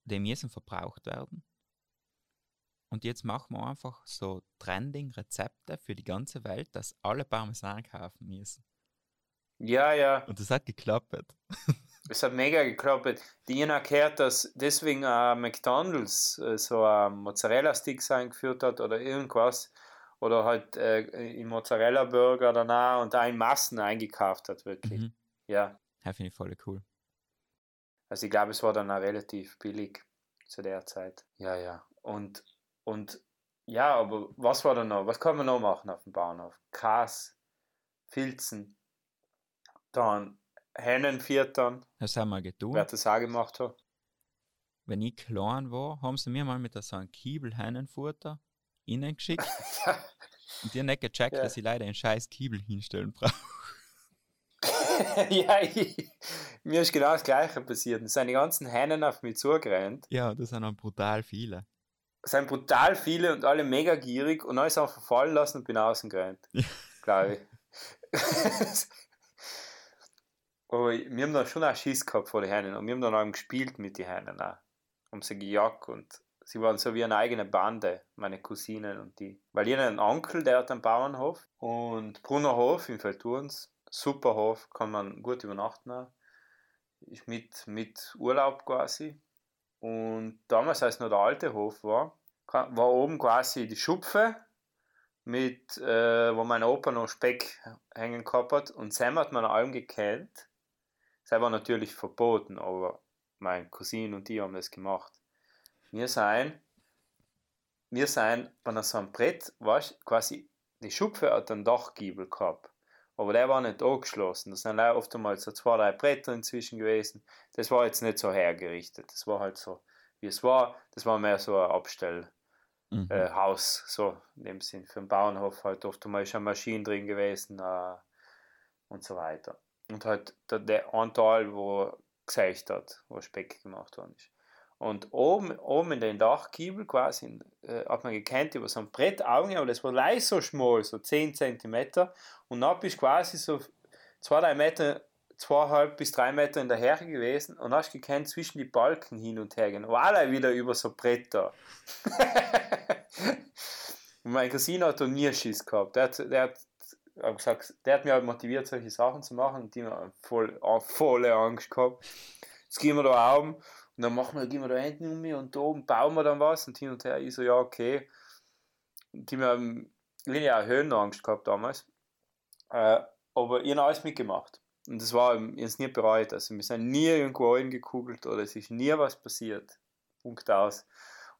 Die müssen verbraucht werden. Und jetzt machen wir einfach so Trending-Rezepte für die ganze Welt, dass alle Parmesan kaufen müssen. Ja, ja. Und das hat geklappt. Es hat mega geklappt. Die haben gehört, dass deswegen äh, McDonalds äh, so ein Mozzarella-Sticks eingeführt hat oder irgendwas. Oder halt äh, im Mozzarella-Burger danach und da in Massen eingekauft hat, wirklich. Mhm. Ja. Das finde ich voll cool. Also ich glaube, es war dann auch relativ billig. zu der Zeit. Ja, ja. Und, und ja, aber was war da noch? Was kann man noch machen auf dem Bahnhof? Kas, Filzen, dann Hennen viertern. Das haben wir getan. Wer das auch gemacht hat. Wenn ich klein war, haben sie mir mal mit so einem Kiebel Hennenfutter innen geschickt. Und die haben nicht gecheckt, Ja. dass ich leider einen scheiß Kiebel hinstellen brauche. ja, ich, mir ist genau das Gleiche passiert. Es sind die ganzen Hennen auf mich zugerannt. Ja, das sind dann brutal viele. Es sind brutal viele und alle mega gierig und alles einfach fallen lassen und bin außen gerannt. Ja. Glaube ich. Aber wir haben dann schon auch Schiss gehabt vor den Hennen und wir haben dann auch gespielt mit den Hennen auch. Haben sie gejagt und sie waren so wie eine eigene Bande, meine Cousinen und die. Weil habe einen Onkel, der hat einen Bauernhof und Brunnerhof in Feldturns, super Hof, kann man gut übernachten auch. Ist mit, mit Urlaub quasi. Und damals, als noch der alte Hof war, war oben quasi die Schupfe, mit, äh, wo mein Opa noch Speck hängen gehabt hat. Und Sam hat man allem gekannt. Das war natürlich verboten, aber mein Cousin und die haben das gemacht. Wir sind, wir sind bei so einem Brett, weißt, quasi, die Schupfe hat einen Dachgiebel gehabt. Aber der war nicht angeschlossen. Da sind leider oft einmal so zwei, drei Bretter inzwischen gewesen. Das war jetzt nicht so hergerichtet. Das war halt so, wie es war. Das war mehr so ein Abstellhaus, Mhm. äh, Haus, so in dem Sinn. Für den Bauernhof halt oft einmal schon Maschinen drin gewesen äh, und so weiter. Und halt der, der Anteil, wo gesägt hat, wo Speck gemacht worden ist. Und oben, oben in den Dachgiebel quasi äh, hat man gekannt über so ein Brett Augen, aber das war leicht so schmal, so 10 cm. Und dann bist du quasi so 2, 3 Meter, 2,5 bis 3 Meter in der Höhe gewesen und hast gekannt zwischen die Balken hin und her gehen. War wieder über so Bretter. und mein Cousin hat da nie Schiss gehabt. Der hat, der hat hab gesagt, der hat mich halt motiviert, solche Sachen zu machen die haben voll, volle Angst gehabt. Jetzt gehen wir da oben und dann machen wir, gehen wir da hinten um und da oben bauen wir dann was und hin und her. Ich so, ja, okay. Die haben habe auch Höhenangst gehabt damals. Äh, aber ich habe alles mitgemacht. Und das war, habe es nie bereut. Also wir sind nie irgendwo reingekugelt oder es ist nie was passiert. Punkt aus.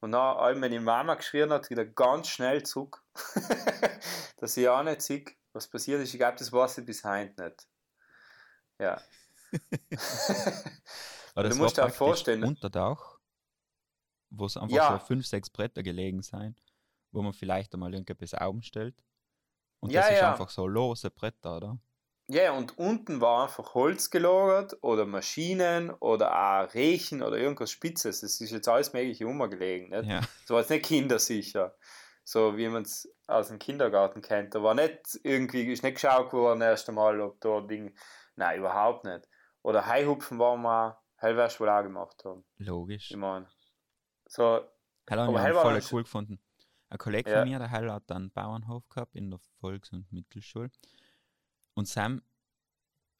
Und dann, als meine Mama geschrien hat, wieder ganz schnell zurück, dass ich auch nicht sehe, was passiert ist. Ich glaube, das weiß ich bis heute nicht. Ja. Du das musst dir war auch vorstellen- Unter Dach, wo es einfach Ja. so fünf, sechs Bretter gelegen sind, wo man vielleicht einmal irgendetwas Augen stellt. Und Ja, das ist ja. einfach so lose Bretter, oder? Ja, und unten war einfach Holz gelagert oder Maschinen oder auch Rechen oder irgendwas Spitzes. Das ist jetzt alles Mögliche umgelegen. Nicht? Ja. Das war jetzt nicht kindersicher. So wie man es aus dem Kindergarten kennt. Da war nicht irgendwie, ist nicht geschaut worden erst einmal, ob da Ding. Nein, überhaupt nicht. Oder Haihupfen waren wir, hell wirst du wohl auch gemacht haben. Logisch. Ich meine. So, habe Aber ich hell auch war voll cool gefunden. Ein Kollege Ja. von mir, der Hell hat einen Bauernhof gehabt in der Volks- und Mittelschule. Und Sam,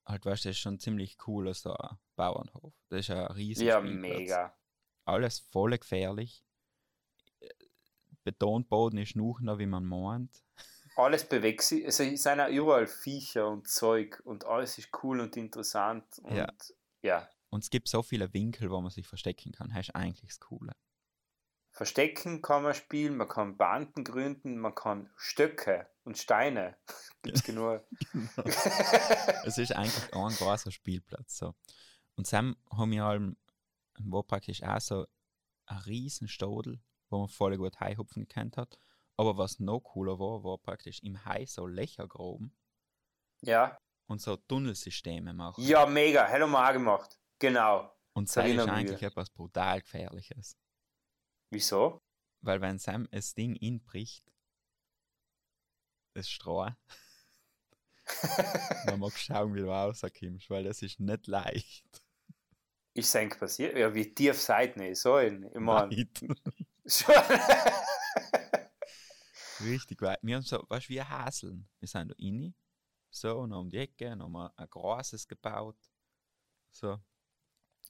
halt weißt du, das ist schon ziemlich cool, so ein Bauernhof. Das ist ein riesen ja, Spielplatz. mega. Alles voll gefährlich. Betonboden ist noch, wie man meint. Alles bewegt sich. Also es sind auch überall Viecher und Zeug und alles ist cool und interessant. Und Ja. ja. Und es gibt so viele Winkel, wo man sich verstecken kann. Das ist eigentlich das Coole. Verstecken kann man spielen, man kann Banden gründen, man kann Stöcke und Steine. Gibt's genug. es ist eigentlich ein großer Spielplatz. So. Und Sam haben wir allem, war praktisch auch so ein riesen Stadel, wo man voll gut Haihupfen gekannt hat. Aber was noch cooler war, war praktisch im Hai so Löcher graben ja. und so Tunnelsysteme machen. Ja, mega. Hello auch gemacht. Genau. und das ist eigentlich etwas brutal Gefährliches. Wieso? Weil wenn Sam das Ding inbricht, das Stroh, dann mag schauen, wie du rauskommst, weil das ist nicht leicht. Ich denke passiert. Ja, wie tief seid ihr so in? Ich meine. Richtig weit. Wir haben so, weißt du, wie Haseln. Wir sind da rein, so, und um die Ecke, und haben ein großes gebaut. So.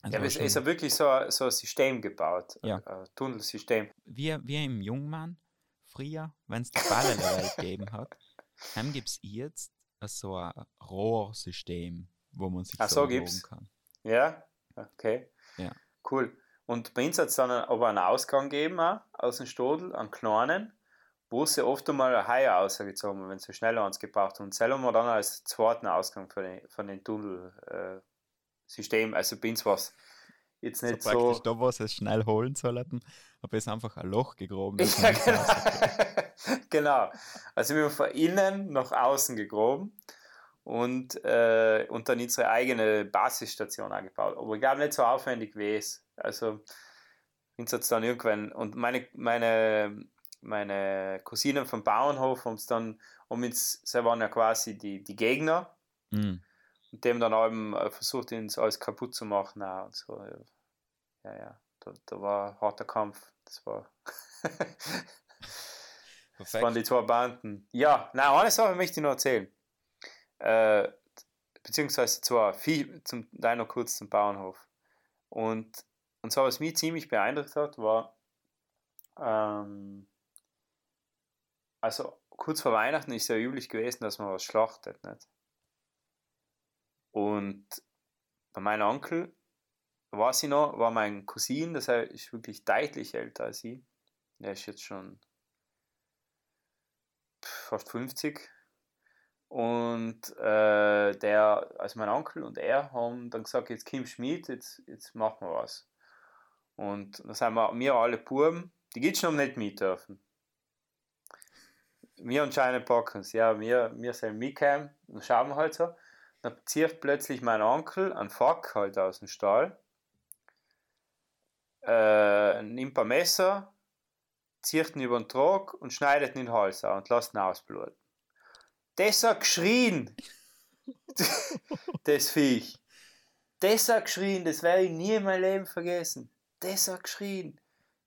Also ja, aber es ist ja wirklich so, ein- so ein System gebaut. Ja. Ein, Tunnelsystem. wie, wie im Jungmann, früher, wenn es die Balle der Welt gegeben hat, dann gibt es jetzt so ein Rohrsystem, wo man sich Ach so so, gibt's? kann. Ja? Okay. Ja. Cool. Und bei uns hat es dann aber einen Ausgang gegeben, auch, aus dem Stodel, einen kleinen, wo sie oft einmal ein Hai rausgezogen haben, wenn sie schneller ans gebraucht haben. Und selber wir dann als zweiten Ausgang von den, von den Tunnelsystem. Äh, also bei uns war es jetzt nicht so. Praktisch da, wo sie es schnell holen sollten, habe ich einfach ein Loch gegraben. Ja, genau. genau. Also wir haben von innen nach außen gegraben und, äh, und dann unsere eigene Basisstation angebaut. Aber ich glaube nicht so aufwendig wie es. Also uns hat es dann irgendwann und meine, meine, meine Cousinen vom Bauernhof haben es dann, um uns, sie waren ja quasi die, die Gegner Mhm. und dem dann eben äh, versucht, uns alles kaputt zu machen auch und so. Ja, ja, da, da war ein harter Kampf. Das war. das waren die zwei Banden. Ja, nein, eine Sache möchte ich noch erzählen. Äh, beziehungsweise zwar viel zum deiner kurz zum Bauernhof. Und, und so, was mich ziemlich beeindruckt hat, war, ähm, also kurz vor Weihnachten ist ja üblich gewesen, dass man was schlachtet, nicht? Und bei meinem Onkel war sie noch, war mein Cousin, das ist wirklich deutlich älter als ich. Der ist jetzt schon fast 50. Und äh, der, also mein Onkel und er haben dann gesagt, jetzt Kim Schmidt, jetzt, jetzt machen wir was. Und da sind wir, wir alle Buben, die geht schon nicht mit dürfen. Wir anscheinend packen es, ja, wir, wir sind mitgekommen, dann schauen wir halt so. Dann zieht plötzlich mein Onkel einen Fack halt aus dem Stall, äh, nimmt ein Messer, zieht ihn über den Trog und schneidet ihn in den Hals an und lässt ihn ausbluten. Das hat geschrien, das Viech. Das hat geschrien, das werde ich nie in meinem Leben vergessen. Das hat geschrien.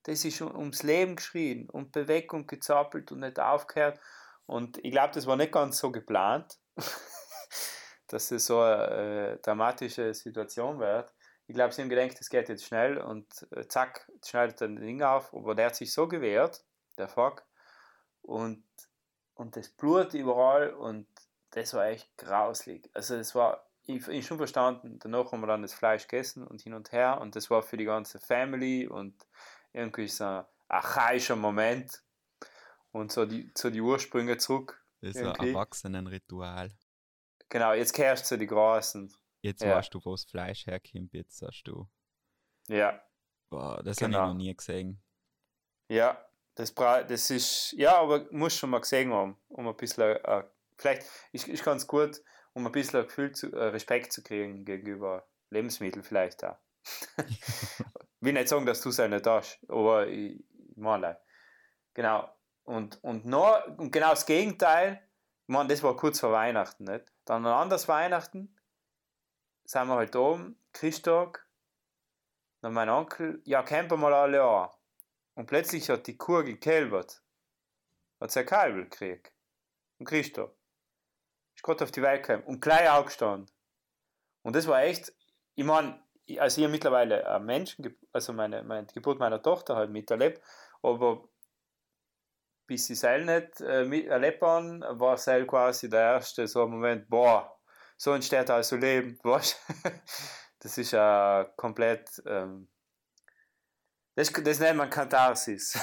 Das ist ums Leben geschrien und bewegt und gezappelt und nicht aufgehört. Und ich glaube, das war nicht ganz so geplant, dass es so eine äh, dramatische Situation wird. Ich glaube, sie haben gedacht, das geht jetzt schnell und äh, zack, schneidet er das Ding auf. Aber der hat sich so gewehrt, der Fuck. Und, und das Blut überall und das war echt grauslig. Also, das war, ich, ich schon verstanden, danach haben wir dann das Fleisch gegessen und hin und her und das war für die ganze Family und irgendwie so ein archaischer Moment und so die, zu die Ursprünge zurück. Das ist ein irgendwie. Erwachsenenritual. Genau, jetzt kehrst du zu die Großen. Jetzt Ja. weißt du, wo das Fleisch herkommt, jetzt sagst du. Ja, Boah, das Genau. habe ich noch nie gesehen. ja, das, bra das ist, ja, aber muss schon mal gesehen haben, um ein bisschen, äh, vielleicht ist, ist ganz gut, um ein bisschen ein Gefühl zu, äh, Respekt zu kriegen gegenüber Lebensmitteln vielleicht auch. will nicht sagen, dass du es nicht hast, aber ich, ich meine, genau. Und, und, noch, und genau das Gegenteil, ich meine, das war kurz vor Weihnachten, nicht? Dann ein anderes Weihnachten, sind wir halt oben, Christtag, dann mein Onkel, ja, campen mal alle an. Und plötzlich hat die Kuh gekälbert. Hat sie ein Kalbel gekriegt. Und Christoph. Ist gerade auf die Welt gekommen. Und gleich aufgestanden. Und das war echt, ich meine, also ich habe mittlerweile Menschen, also meine, meine die Geburt meiner Tochter halt miterlebt, aber bis sie es nicht äh, erlebt haben, war halt quasi der erste so Moment, boah, so entsteht also Leben, weißt? Das ist ja komplett, ähm, das, das nennt man Katharsis.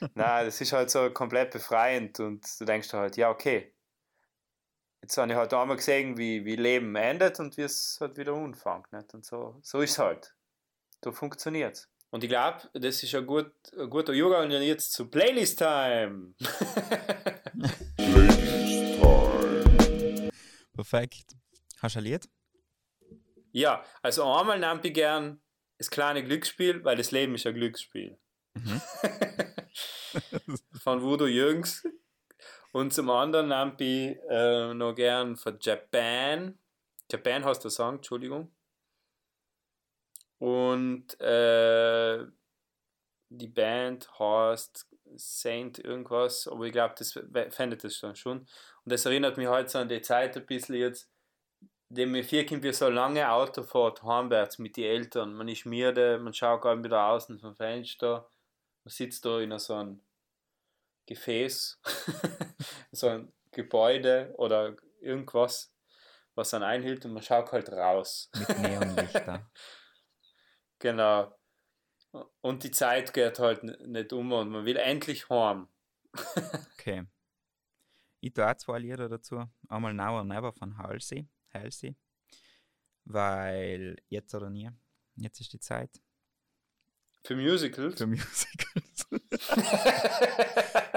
Nein, das ist halt so komplett befreiend und du denkst halt, ja, okay. Jetzt habe ich halt einmal gesehen, wie, wie Leben endet und wie es halt wieder anfängt. Nicht? Und so, so ist es halt. So funktioniert es. Und ich glaube, das ist ein, gut, ein guter Yoga und jetzt zu Playlist Time. Perfekt. Hast du ein Lied? ja, also einmal nehme ich gern das kleine Glücksspiel, weil das Leben ist ein Glücksspiel. Mhm. von Voodoo Jürgens. Und zum anderen nehme ich äh, noch gern von Japan. Japan heißt der Song, Entschuldigung. Und äh, die Band heißt Saint irgendwas, aber ich glaube, das findet das dann schon. Und das erinnert mich halt so an die Zeit ein bisschen jetzt, dem mir vier Kind wir so lange Autofahrt heimwärts mit den Eltern. Man ist müde, man schaut gerade wieder außen vom Fenster, man sitzt da in so einem Gefäß, so ein Gebäude oder irgendwas, was dann einhält und man schaut halt raus. Mit Neonlichter. Genau. Und die Zeit geht halt nicht um und man will endlich heim. okay. Ich tue auch zwei Lieder dazu. Einmal Now or Never von Halsey. Halsey. Weil jetzt oder nie. Jetzt ist die Zeit. Für Musicals? Für Musicals.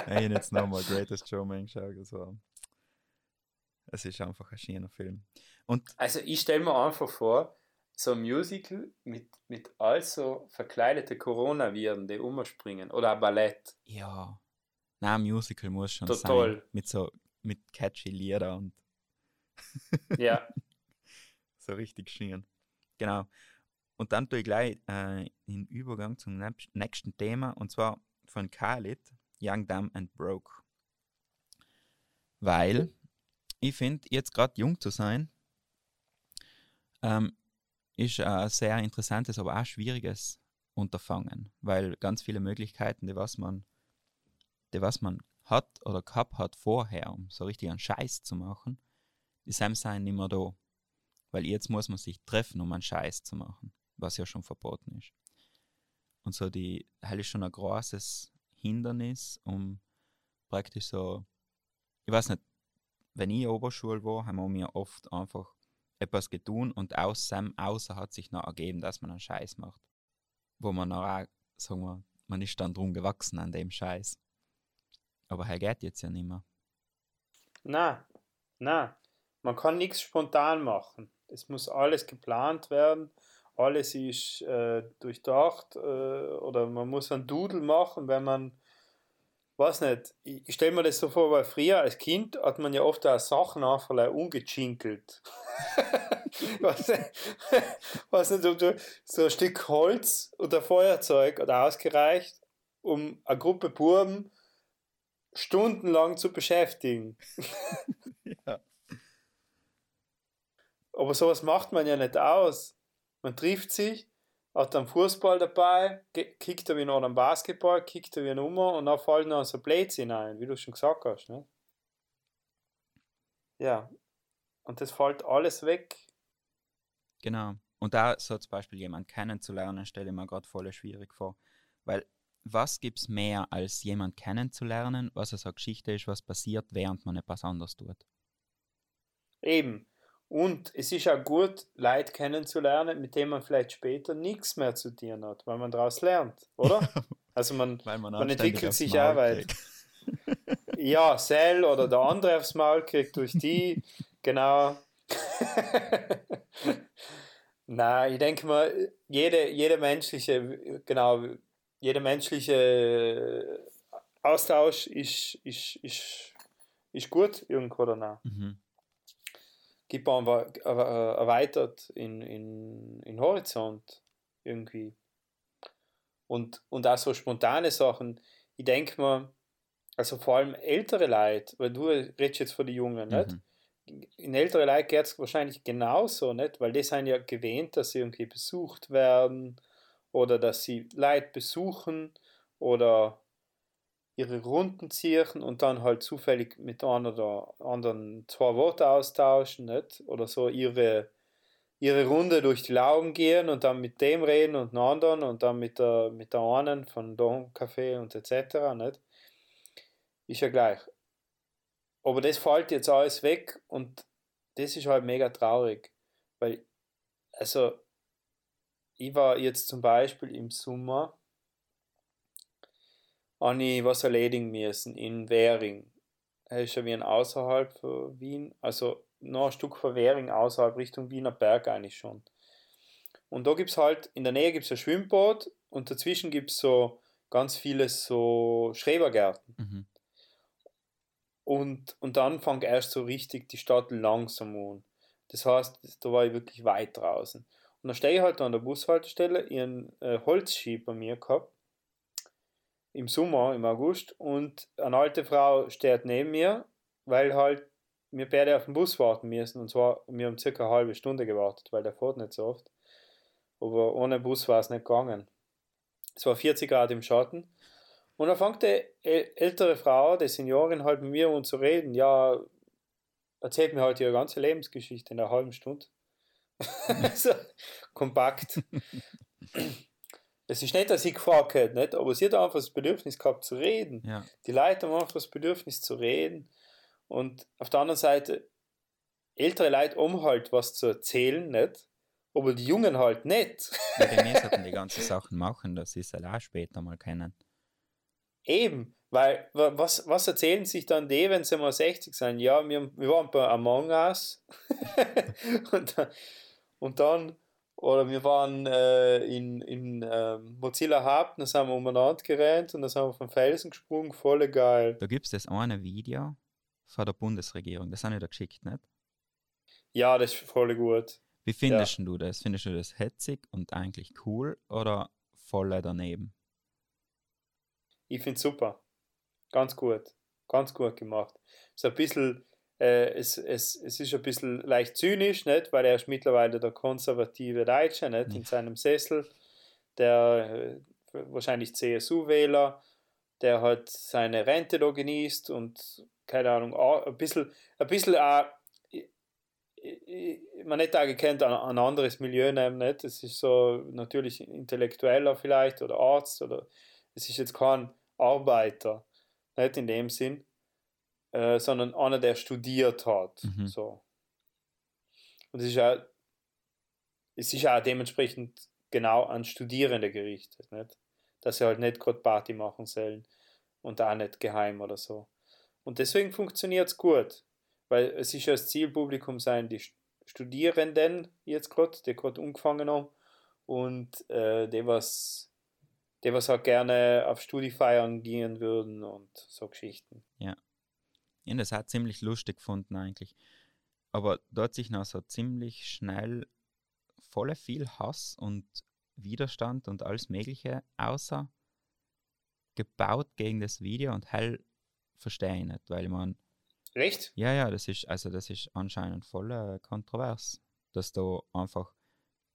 habe jetzt nochmal Greatest Showman geschaut. Also, es ist einfach ein schöner Film. Und also ich stelle mir einfach vor, so ein Musical mit, mit all so verkleidete Coronaviren, die umspringen. Oder ein Ballett. Ja. Na, ein Musical muss schon Total. sein. Toll. Mit so mit catchy Lieder und ja. so richtig schön. Genau. Und dann tue ich gleich äh, in Übergang zum nächsten Thema und zwar von Khalid, Young, Dumb and Broke. Weil ich finde, jetzt gerade jung zu sein, ähm, ist ein sehr interessantes, aber auch schwieriges Unterfangen, weil ganz viele Möglichkeiten, die was man, die was man hat oder gehabt hat vorher, um so richtig einen Scheiß zu machen, die sind nicht mehr da. Weil jetzt muss man sich treffen, um einen Scheiß zu machen, was ja schon verboten ist. Und so die, das ist schon ein großes Hindernis, um praktisch so, ich weiß nicht, wenn ich Oberschule war, haben wir mir oft einfach etwas getan und aus außer hat sich noch ergeben, dass man einen Scheiß macht. Wo man noch auch, sagen wir, man ist dann drum gewachsen an dem Scheiß. Aber er geht jetzt ja nicht mehr. Na, na, man kann nichts spontan machen. Es muss alles geplant werden, alles ist äh, durchdacht äh, oder man muss einen Dudel machen, wenn man weiß nicht, ich stelle mir das so vor, weil früher als Kind hat man ja oft auch Sachen einfach ungechinkelt. was, was nicht, du so ein Stück Holz oder Feuerzeug oder ausgereicht, um eine Gruppe Buben stundenlang zu beschäftigen. ja. Aber sowas macht man ja nicht aus. Man trifft sich, hat dann Fußball dabei, kickt er wie noch einen Basketball, kickt er wie eine Nummer und dann fällt noch so ein Blödsinn ein, wie du schon gesagt hast. Ne? Ja, und das fällt alles weg. Genau. Und da so zum Beispiel jemanden kennenzulernen, stelle ich mir gerade voll schwierig vor. Weil was gibt es mehr, als jemanden kennenzulernen, was also eine Geschichte ist, was passiert, während man etwas anderes tut? Eben. Und es ist auch gut, Leute kennenzulernen, mit denen man vielleicht später nichts mehr zu tun hat, weil man daraus lernt, oder? Also man, man, man entwickelt sich auch weit. ja, Sell oder der andere aufs Maul kriegt durch die, genau. Nein, ich denke mal, jede, jede menschliche, genau, jeder menschliche Austausch ist, ist, ist, ist gut irgendwo danach. Mhm gibt man erweitert in, in, in Horizont irgendwie. Und, und auch so spontane Sachen. Ich denke mal, also vor allem ältere Leute, weil du redest jetzt von den Jungen, mhm. nicht? In ältere Leute geht es wahrscheinlich genauso, nicht? Weil die sind ja gewöhnt, dass sie irgendwie besucht werden oder dass sie Leute besuchen oder ihre Runden ziehen und dann halt zufällig mit einem oder anderen zwei Worte austauschen, nicht? Oder so ihre, ihre Runde durch die Lauben gehen und dann mit dem reden und den anderen und dann mit der, mit der einen von Don Café und etc. Nicht? Ist ja gleich. Aber das fällt jetzt alles weg und das ist halt mega traurig. Weil, also, ich war jetzt zum Beispiel im Sommer habe ich was erledigen müssen in Währing. Das ist ja wie ein außerhalb von Wien, also noch ein Stück von Währing außerhalb Richtung Wiener Berg eigentlich schon. Und da gibt es halt, in der Nähe gibt es ein Schwimmbad und dazwischen gibt es so ganz viele so Schrebergärten. Mhm. Und, und dann fängt erst so richtig die Stadt langsam an. Das heißt, da war ich wirklich weit draußen. Und dann stehe ich halt an der Bushaltestelle, ihren äh, Holzski bei mir gehabt im Sommer, im August, und eine alte Frau steht neben mir, weil halt wir beide auf den Bus warten müssen. Und zwar, wir haben circa eine halbe Stunde gewartet, weil der fährt nicht so oft. Aber ohne Bus war es nicht gegangen. Es war 40 Grad im Schatten. Und dann fängt die ältere Frau, die Seniorin, halt mit mir um zu reden. Ja, erzählt mir halt ihre ganze Lebensgeschichte in einer halben Stunde. so, kompakt. es ist nicht, dass ich gefragt hätte, nicht? aber sie hat einfach das Bedürfnis gehabt zu reden. Ja. Die Leute haben einfach das Bedürfnis zu reden. Und auf der anderen Seite, ältere Leute um halt was zu erzählen, nicht? Aber die Jungen halt nicht. Ja, die müssen die ganzen Sachen machen, dass sie es halt auch später mal kennen. Eben, weil wa- was, was erzählen sich dann die, wenn sie mal 60 sind? Ja, wir, wir waren bei Among Us und, dann, und dann, oder wir waren äh, in, in ähm, Mozilla Hub, da sind wir umeinander gerannt und dann sind wir vom Felsen gesprungen, voll geil. Da gibt es das eine Video von der Bundesregierung, das habe ich da geschickt, nicht? Ja, das ist voll gut. Wie findest du das? Findest du das hetzig und eigentlich cool oder voll daneben? Ich finde es super. Ganz gut. Ganz gut gemacht. So ein bisschen, äh, es, es, es ist ein bisschen leicht zynisch, nicht? weil er ist mittlerweile der konservative Deutsche nicht? in seinem Sessel, der äh, wahrscheinlich CSU-Wähler, der halt seine Rente da genießt und keine Ahnung, ein bisschen, ein bisschen auch, man nicht auch gekannt ein, ein anderes Milieu nehmen, nicht? Es ist so natürlich intellektueller vielleicht oder Arzt oder es ist jetzt kein Arbeiter, nicht in dem Sinn, äh, sondern einer, der studiert hat. Mhm. So. Und es ist auch, es ist auch dementsprechend genau an Studierende gerichtet, nicht? dass sie halt nicht gerade Party machen sollen und auch nicht geheim oder so. Und deswegen funktioniert es gut, weil es ist ja das Zielpublikum sein, die St- Studierenden jetzt gerade, die gerade angefangen haben und äh, die was die was auch gerne auf Studiefeiern gehen würden und so Geschichten. Ja, das hat ziemlich lustig gefunden eigentlich. Aber hat sich noch so ziemlich schnell voll viel Hass und Widerstand und alles Mögliche außer gebaut gegen das Video und hell verstehe ich nicht, weil man, Recht? ja, ja, das ist, also das ist anscheinend voll äh, kontrovers, dass da einfach,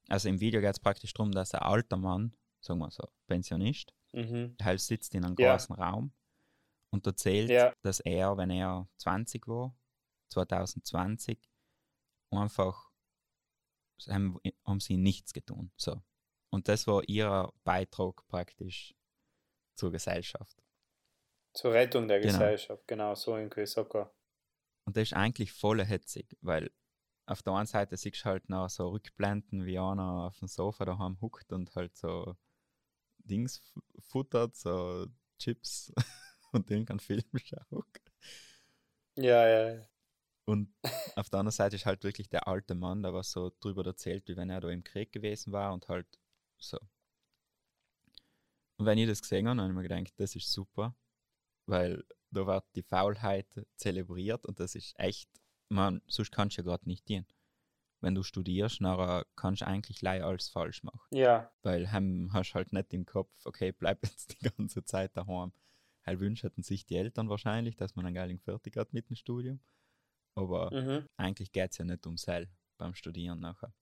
also im Video geht es praktisch darum, dass ein alter Mann, sagen wir so, Pensionist, Mhm. halt sitzt in einem Ja. großen Raum und erzählt, Ja. dass er, wenn er 20 war, 2020, einfach haben, haben sie nichts getan. So. Und das war ihr Beitrag praktisch zur Gesellschaft. Zur Rettung der Genau. Gesellschaft, genau so in Kösaka. Und das ist eigentlich voll hetzig, weil auf der einen Seite siehst du halt noch so Rückblenden, wie einer auf dem Sofa daheim huckt und halt so Dings futtert, so Chips und irgendeinen Film schaut. Ja, ja, ja. Und auf der anderen Seite ist halt wirklich der alte Mann, der was so drüber erzählt, wie wenn er da im Krieg gewesen war und halt so. Und wenn ich das gesehen habe, habe ich mir gedacht, das ist super, weil da wird die Faulheit zelebriert und das ist echt, man, sonst kannst du ja gerade nicht dienen. Wenn du studierst, nachher kannst du eigentlich leider alles falsch machen. Ja, Weil heim hast du halt nicht im Kopf, okay, bleib jetzt die ganze Zeit daheim. Halt wünschen sich die Eltern wahrscheinlich, dass man einen geilen fertig hat mit dem Studium. Aber mhm. eigentlich geht es ja nicht um Sell beim Studieren nachher.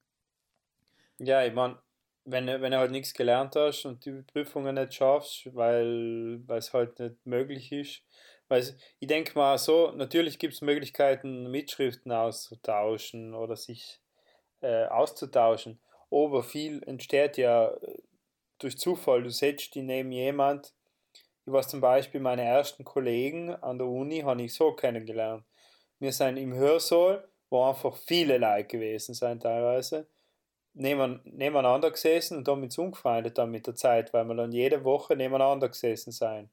ja, ich meine, wenn, du- wenn du halt nichts gelernt hast und die Prüfungen nicht schaffst, weil es halt nicht möglich ist. Weil ich denke mal so, natürlich gibt es Möglichkeiten, Mitschriften auszutauschen oder sich äh, auszutauschen. Aber viel entsteht ja äh, durch Zufall. Du setzt die neben jemand. Ich weiß zum Beispiel, meine ersten Kollegen an der Uni habe ich so kennengelernt. Wir sind im Hörsaal, wo einfach viele Leute gewesen sind teilweise, neben, nebeneinander gesessen und damit umgefreundet dann mit der Zeit, weil wir dann jede Woche nebeneinander gesessen sind.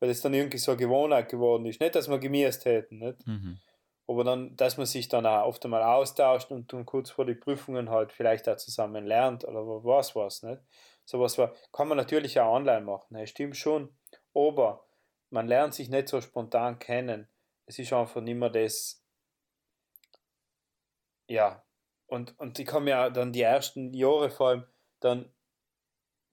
Weil das dann irgendwie so eine Gewohnheit geworden ist. Nicht, dass wir gemisst hätten, nicht? Mhm. aber dann, dass man sich dann auch oft einmal austauscht und dann kurz vor die Prüfungen halt vielleicht auch zusammen lernt oder was was, nicht? Sowas war, kann man natürlich auch online machen, das stimmt schon, aber man lernt sich nicht so spontan kennen. Es ist einfach nicht mehr das, ja, und, und ich mir auch dann die ersten Jahre vor allem dann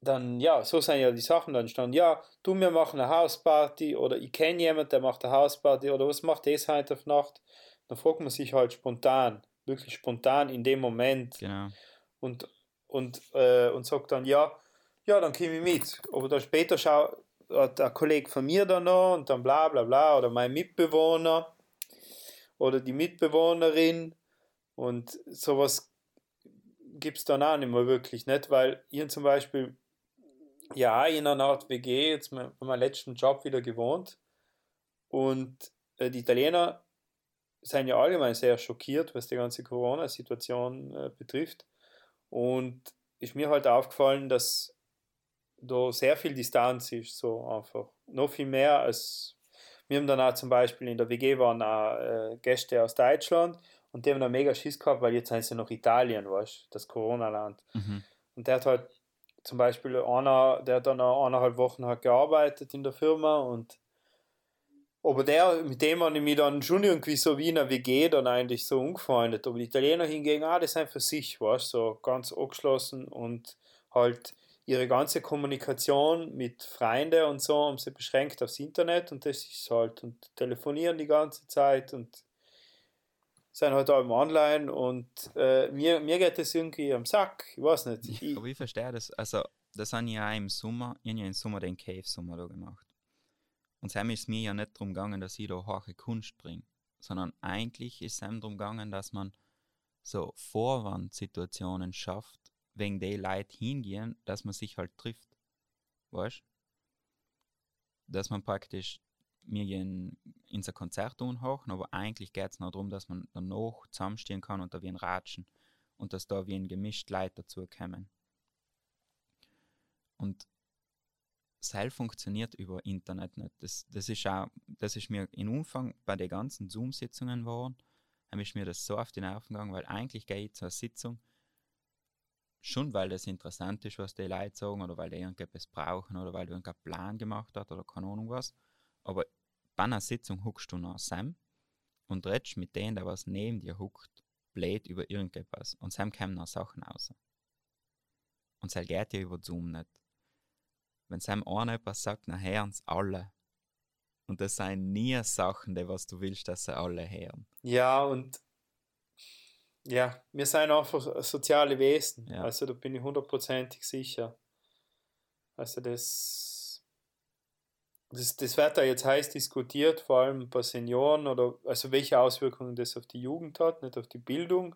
dann, ja, so sind ja die Sachen dann entstanden. Ja, du, wir machen eine Hausparty oder ich kenne jemanden, der macht eine Hausparty oder was macht das heute auf Nacht? Dann fragt man sich halt spontan, wirklich spontan in dem Moment Genau. und, und, äh, und sagt dann, ja, ja, dann komme ich mit. Aber dann später schau, hat ein Kollege von mir da noch und dann bla bla bla oder mein Mitbewohner oder die Mitbewohnerin und sowas gibt es dann auch nicht mehr wirklich, nicht? Weil ich zum Beispiel Ja, in einer Art WG, jetzt mein, meinem letzten Job wieder gewohnt. Und äh, die Italiener sind ja allgemein sehr schockiert, was die ganze Corona-Situation äh, betrifft. Und ist mir halt aufgefallen, dass da sehr viel Distanz ist, so einfach. Noch viel mehr als wir haben dann auch zum Beispiel in der WG waren auch äh, Gäste aus Deutschland und die haben dann mega Schiss gehabt, weil jetzt sind sie noch Italien, weißt das Corona-Land. Mhm. Und der hat halt zum Beispiel einer, der hat dann auch eineinhalb Wochen hat gearbeitet in der Firma und aber der, mit dem habe ich mich dann schon irgendwie so wie in einer WG dann eigentlich so umgefreundet. Aber die Italiener hingegen, ah, das sind für sich, weißt so ganz angeschlossen und halt ihre ganze Kommunikation mit Freunden und so haben sie beschränkt aufs Internet und das ist halt und telefonieren die ganze Zeit und sind halt auch online und äh, mir, mir geht das irgendwie am Sack, ich weiß nicht. Ich, aber ich verstehe das, also das haben ja im Sommer, ich habe ja im Sommer den Cave-Sommer da gemacht. Und es ist mir ja nicht darum gegangen, dass ich da hohe Kunst bringe, sondern eigentlich ist es darum gegangen, dass man so Vorwandsituationen schafft, wegen die Leute hingehen, dass man sich halt trifft. Weißt Dass man praktisch, wir gehen ins Konzert hoch, aber eigentlich geht es noch darum, dass man danach zusammenstehen kann und da wie ein Ratschen und dass da wie ein gemischt Leute dazu kommen. Und Seil funktioniert über Internet nicht. Das, das, ist auch, das ist mir im Umfang bei den ganzen Zoom-Sitzungen geworden, habe ich mir das so auf die Nerven gegangen, weil eigentlich gehe ich zur Sitzung, schon weil das interessant ist, was die Leute sagen oder weil die irgendetwas brauchen oder weil du irgendeinen Plan gemacht hast oder keine Ahnung was. Aber bei einer Sitzung huckst du nach Sam und redest mit denen, der was neben dir huckt, blöd über irgendetwas. Und Sam kommen noch Sachen raus. Und es geht ja über Zoom nicht. Wenn Sam einer etwas sagt, dann hören es alle. Und das sind nie Sachen, die was du willst, dass sie alle hören. Ja, und ja, wir sind einfach soziale Wesen. Ja. Also da bin ich hundertprozentig sicher. Also das, das, das wird da jetzt heiß diskutiert, vor allem bei Senioren oder also welche Auswirkungen das auf die Jugend hat, nicht auf die Bildung.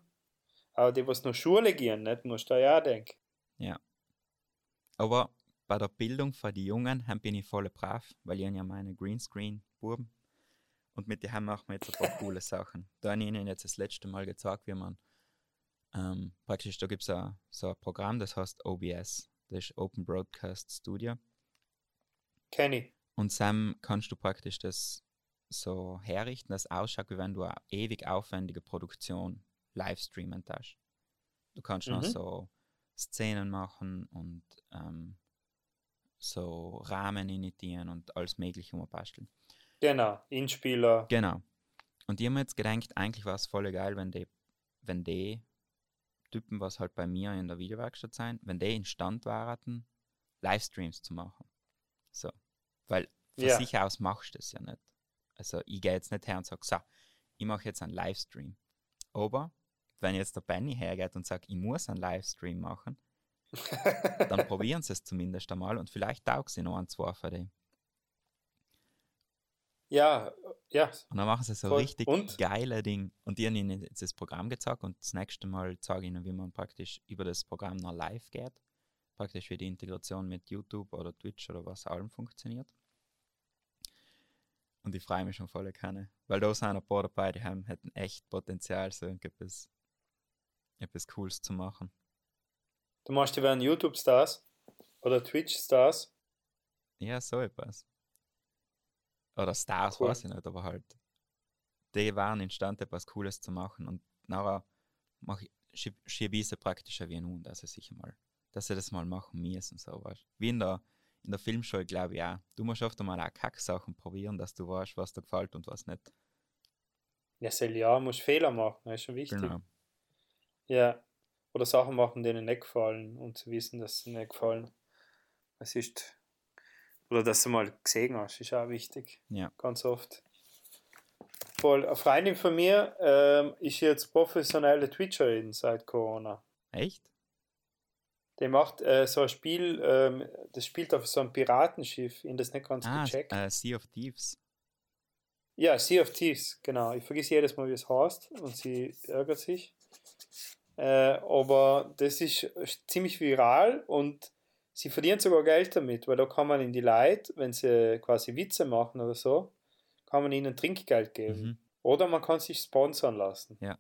Aber die, was nur Schule gehen, nicht, musst du da ja denken. Ja. Aber bei der Bildung für die Jungen bin ich voll brav, weil ich ja meine Greenscreen-Buben und mit dem machen wir jetzt ein paar coole Sachen. Da habe ich Ihnen jetzt das letzte Mal gezeigt, wie man ähm, praktisch, da gibt es so ein Programm, das heißt OBS, das ist Open Broadcast Studio. Kenny. Und Sam kannst du praktisch das so herrichten, dass es ausschaut, wie wenn du eine ewig aufwendige Produktion live streamen darfst. Du kannst mhm. noch so Szenen machen und ähm, so Rahmen initiieren und alles Mögliche umbasteln. Genau, Inspieler. Genau. Und die haben jetzt gedacht, eigentlich war es voll geil, wenn die, wenn die Typen, was halt bei mir in der Videowerkstatt sein, wenn die in Stand waren, Livestreams zu machen. So. Weil von ja. sich aus machst du das ja nicht. Also ich gehe jetzt nicht her und sage, so, ich mache jetzt einen Livestream. Aber wenn jetzt der Benny hergeht und sagt, ich muss einen Livestream machen, dann probieren sie es zumindest einmal und vielleicht taugt sie noch ein, zwei für die. Ja, ja. Und dann machen sie so voll. richtig und? geile Ding. Und die haben ihnen jetzt das Programm gezeigt und das nächste Mal zeige ich ihnen, wie man praktisch über das Programm noch live geht. Praktisch wie die Integration mit YouTube oder Twitch oder was allem funktioniert. Und ich freue mich schon voll keine. Weil da sind ein paar dabei, die haben, hätten echt Potenzial, so etwas, etwas Cooles zu machen. Du machst die werden YouTube-Stars oder Twitch-Stars? Ja, so etwas. Oder Stars, cool. weiß ich nicht, aber halt, die waren instand, etwas Cooles zu machen und nachher mach ich, schiebe ich sie praktisch wie ein Hund, also sicher mal, dass sie das mal machen müssen, so weißt Wie in der, in der Filmschule, glaube ich auch. Du musst oft mal auch Kacksachen probieren, dass du weißt, was dir gefällt und was nicht. Ja, soll ja, musst Fehler machen, das ist schon wichtig. Genau. Ja, oder Sachen machen, denen nicht gefallen und zu wissen, dass sie nicht gefallen. Es ist oder dass du mal gesehen hast, ist auch wichtig. Ja. Ganz oft. Voll. Eine Freundin von mir ähm, ist jetzt professionelle Twitcherin seit Corona. Echt? Der macht äh, so ein Spiel, ähm, das spielt auf so einem Piratenschiff, in das nicht ganz ah, gecheckt. Uh, sea of Thieves. Ja, Sea of Thieves, genau. Ich vergesse jedes Mal, wie es heißt und sie ärgert sich. Äh, aber das ist ziemlich viral und sie verdienen sogar Geld damit, weil da kann man in die Leute, wenn sie quasi Witze machen oder so, kann man ihnen Trinkgeld geben. Mhm. Oder man kann sich sponsern lassen. Ja.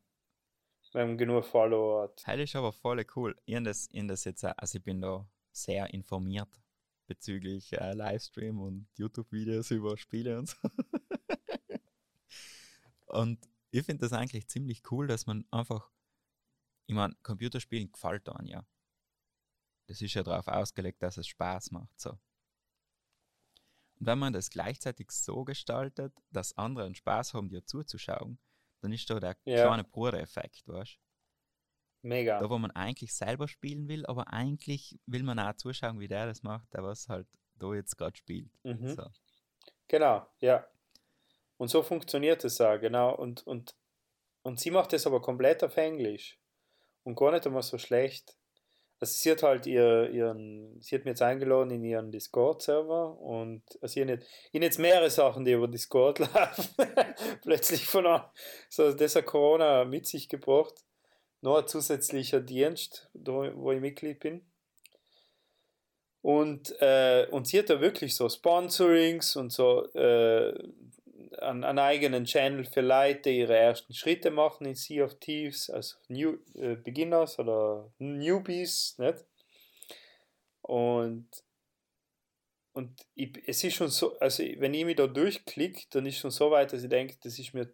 Wenn man genug Follower hat. Das ist aber voll cool. Ich, hab das, ich, das jetzt, auch- also ich bin da sehr informiert bezüglich äh, Livestream und YouTube-Videos über Spiele und so. und ich finde das eigentlich ziemlich cool, dass man einfach, ich meine, Computerspielen gefällt einem ja. Das ist ja darauf ausgelegt, dass es Spaß macht. So. Und wenn man das gleichzeitig so gestaltet, dass andere einen Spaß haben, dir zuzuschauen, dann ist da der Ja. kleine Bruder-Effekt, weißt du? Mega. Da, wo man eigentlich selber spielen will, aber eigentlich will man auch zuschauen, wie der das macht, der was halt da jetzt gerade spielt. Mhm. So. Genau, ja. Und so funktioniert es auch, genau. Und, und, und sie macht das aber komplett auf Englisch. Und gar nicht einmal so schlecht. Also sie hat halt ihr, ihren, sie hat mir jetzt eingeladen in ihren Discord-Server und also ich habe jetzt mehrere Sachen, die über Discord laufen. Plötzlich von einem, so das hat Corona mit sich gebracht. Noch ein zusätzlicher Dienst, wo ich Mitglied bin. Und, äh, und sie hat da wirklich so Sponsorings und so äh, einen, einen eigenen Channel für Leute, die ihre ersten Schritte machen in Sea of Thieves, also New, äh, Beginners oder Newbies, nicht? Und, und ich, es ist schon so, also wenn ich mich da durchklicke, dann ist schon so weit, dass ich denke, das ist mir,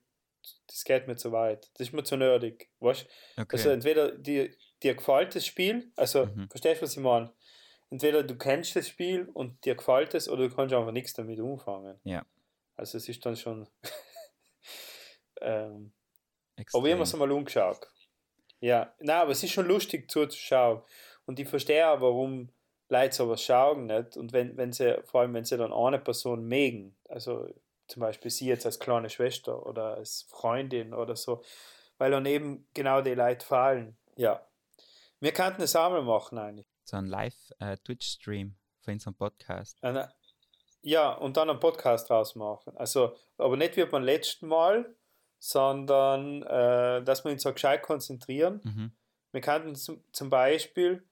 das geht mir zu weit, das ist mir zu nerdig, weißt Okay. also entweder dir, dir gefällt das Spiel, also Mhm. verstehst du, was ich meine? Entweder du kennst das Spiel und dir gefällt es oder du kannst einfach nichts damit umfangen. Ja. Also es ist dann schon. ähm, aber ich habe es mal umgeschaut. Ja, nein, aber es ist schon lustig zuzuschauen. Und ich verstehe auch, warum Leute sowas schauen nicht. Und wenn, wenn sie, vor allem wenn sie dann eine Person mögen, also zum Beispiel sie jetzt als kleine Schwester oder als Freundin oder so, weil dann eben genau die Leute fallen. Ja. Wir könnten es auch mal machen eigentlich. so ein Live-Twitch-Stream für unseren Podcast. Eine, ja, und dann einen Podcast draus machen. Also, aber nicht wie beim letzten Mal, sondern äh, dass wir uns so gescheit konzentrieren. Mhm. Wir könnten zum, zum Beispiel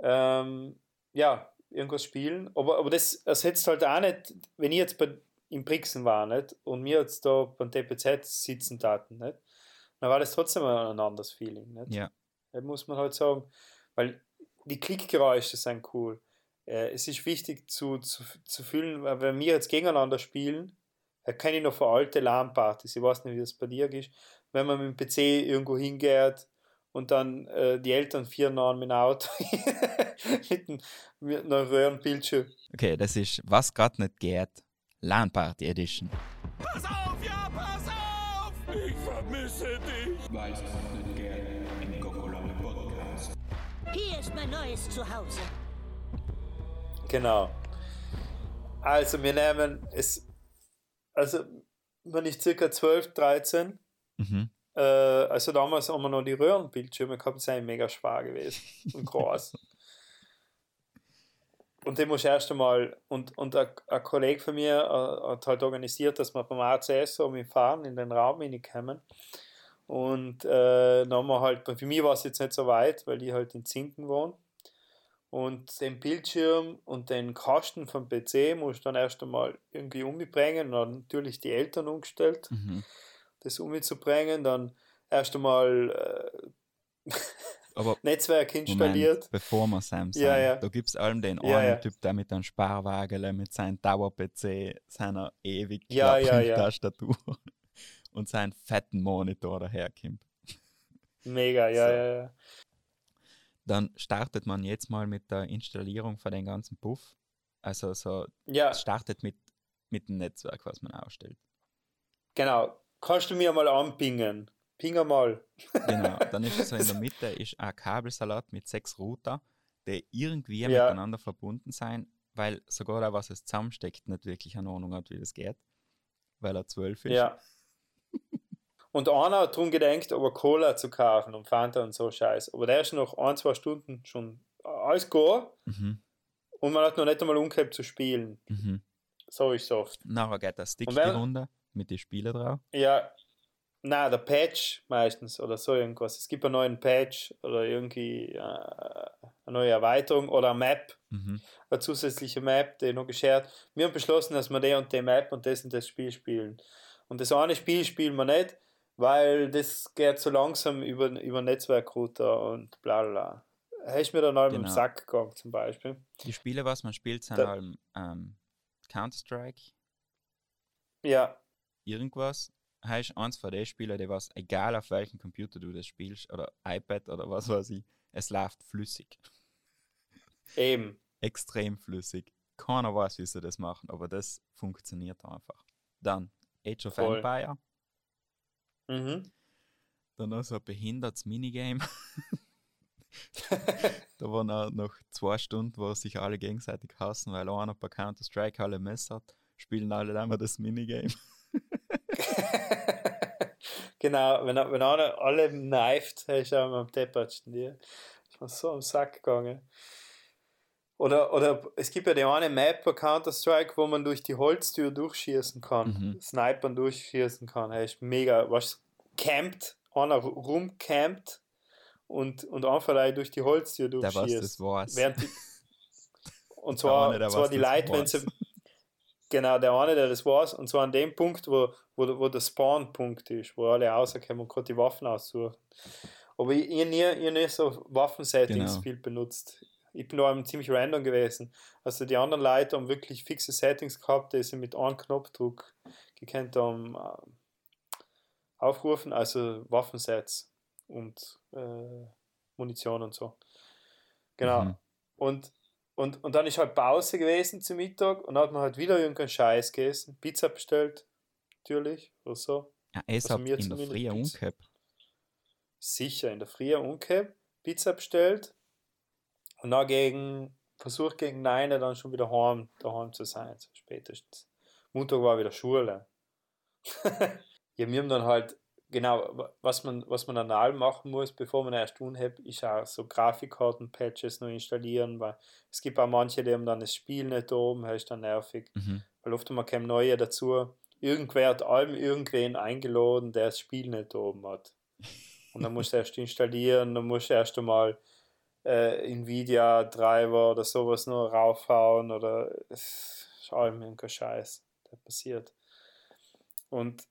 ähm, ja, irgendwas spielen, aber, aber das ersetzt halt auch nicht, wenn ich jetzt bei, im Brixen war nicht, und wir jetzt da beim DPZ sitzen taten, nicht, dann war das trotzdem ein anderes Feeling. Nicht? Ja. Das muss man halt sagen, weil die Klickgeräusche sind cool. Äh, es ist wichtig zu, zu, zu fühlen, weil wenn wir jetzt gegeneinander spielen, da kenne ich noch von alte LAN-Partys, ich weiß nicht, wie das bei dir ist, wenn man mit dem PC irgendwo hingeht und dann äh, die Eltern vier an mit dem Auto mit, einem, mit einem Röhrenbildschirm. Okay, das ist Was gerade nicht geht. LAN-Party Edition. Pass auf, ja, pass auf! Ich vermisse dich! Weiß Gott nicht gern im Podcast. Hier ist mein neues Zuhause. Genau. Also wir nehmen es, also wenn ich circa 12, 13 Mhm. Äh, also damals haben wir noch die Röhrenbildschirme gehabt, sind mega schwer gewesen und groß. und den muss erst einmal, und, und ein, ein Kollege von mir äh, hat halt organisiert, dass wir beim ACS so mit fahren in den Raum hineinkommen. Und äh, dann haben wir halt, für mich war es jetzt nicht so weit, weil ich halt in Zinken wohne. Und den Bildschirm und den Kasten vom PC muss ich dann erst einmal irgendwie umbringen und dann natürlich die Eltern umgestellt Mhm. das umzubringen, dann erst einmal äh, Aber Netzwerk installiert. Moment, bevor wir Sam sagen, Ja, ja. da gibt es allem den Ja, einen ja. Typ, der mit einem Sparwagen, mit seinem Dauer-PC, seiner ewig Ja, ja. Tastatur und seinem fetten Monitor daherkommt. Mega, ja, So. ja, ja. Dann startet man jetzt mal mit der Installierung von den ganzen Puff. Also so, Ja, startet mit, mit dem Netzwerk, was man ausstellt. genau. Kannst du mir mal anpingen? Ping mal. Genau, dann ist so in der Mitte ist ein Kabelsalat mit sechs Router, die irgendwie Ja. miteinander verbunden sein, weil sogar der, was es zusammensteckt, nicht wirklich eine Ahnung hat, wie das geht, weil er zwölf ist. Ja. Und einer hat darum gedenkt, aber Cola zu kaufen und Fanta und so Scheiß. Aber der ist noch ein, zwei Stunden schon alles gut Mhm, und man hat noch nicht einmal umgekehrt zu spielen. mhm. So ist es oft. Nachher geht der Stick Und die wenn- Runde mit den Spielen drauf. Ja, na, der Patch meistens oder so irgendwas. Es gibt einen neuen Patch oder irgendwie äh, eine neue Erweiterung oder eine Map, Mhm. eine zusätzliche Map, die noch geshared. Wir haben beschlossen, dass wir die und die Map und das und das Spiel spielen. Und das eine Spiel spielen wir nicht, weil das geht so langsam über, über Netzwerkrouter und bla bla. Hast mir dann im Genau. Sack gegangen zum Beispiel. Die Spiele, was man spielt, sind Da- halt ähm, Counter-Strike, Ja, irgendwas. Heißt eins von den Spielen, die was, egal auf welchem Computer du das spielst, oder iPad oder was weiß ich, es läuft flüssig. eben. Extrem flüssig. Keiner weiß, wie sie das machen, aber das funktioniert einfach. Dann Age of Voll. Empire, Mhm. dann noch so ein behindertes Minigame. da waren auch noch zwei Stunden, wo sich alle gegenseitig hassen, weil einer bei Counter-Strike alle Messer hat, spielen alle einmal das Minigame. genau, wenn, wenn einer alle hast du auch am Deppert die ist mir so am Sack gegangen. Oder, oder es gibt ja die eine Map bei Counter-Strike, wo man durch die Holztür durchschießen kann, Mhm. Snipern durchschießen kann. Hey, ist mega, was campt, einer rumcampt und, und einfach durch die Holztür Der was das durchschießt. war's. Während die, und zwar, eine, zwar die das Leute, wenn sie. Genau, der eine, der das weiß, und zwar an dem Punkt, wo, wo, wo der Spawn-Punkt ist, wo alle rauskommen und gerade die Waffen aussuchen. Aber ich, ich, nie, ich nie so Waffensettings Genau. viel benutzt. Ich bin da ziemlich random gewesen. Also die anderen Leute haben wirklich fixe Settings gehabt, die sie mit einem Knopfdruck gekannt haben äh, aufrufen, also Waffensets und äh, Munition und so. Genau. Mhm. Und, und, und dann ist halt Pause gewesen zum Mittag und dann hat man halt wieder irgendeinen Scheiß gegessen. Pizza bestellt, natürlich, oder so. Ja, es Also hat mir in der Früh umgehabt. Sicher, in der Früh umgekehrt, Pizza bestellt und dann gegen, versucht gegen 9 dann schon wieder heim, daheim zu sein, so spätestens. Montag war wieder Schule. ja, wir haben dann halt, genau, was man, was man an allem machen muss, bevor man erst tun hat, ist auch so Grafikkarten-Patches noch installieren, weil es gibt auch manche, die haben dann das Spiel nicht oben, das ist dann nervig. Mhm. weil oft mal kommen neue dazu. Irgendwer hat allem irgendwen eingeladen, der das Spiel nicht oben hat. Und dann musst du erst installieren, dann musst du erst einmal äh, Nvidia-Treiber oder sowas nur raufhauen oder ist allem irgendein Scheiß, der passiert. Und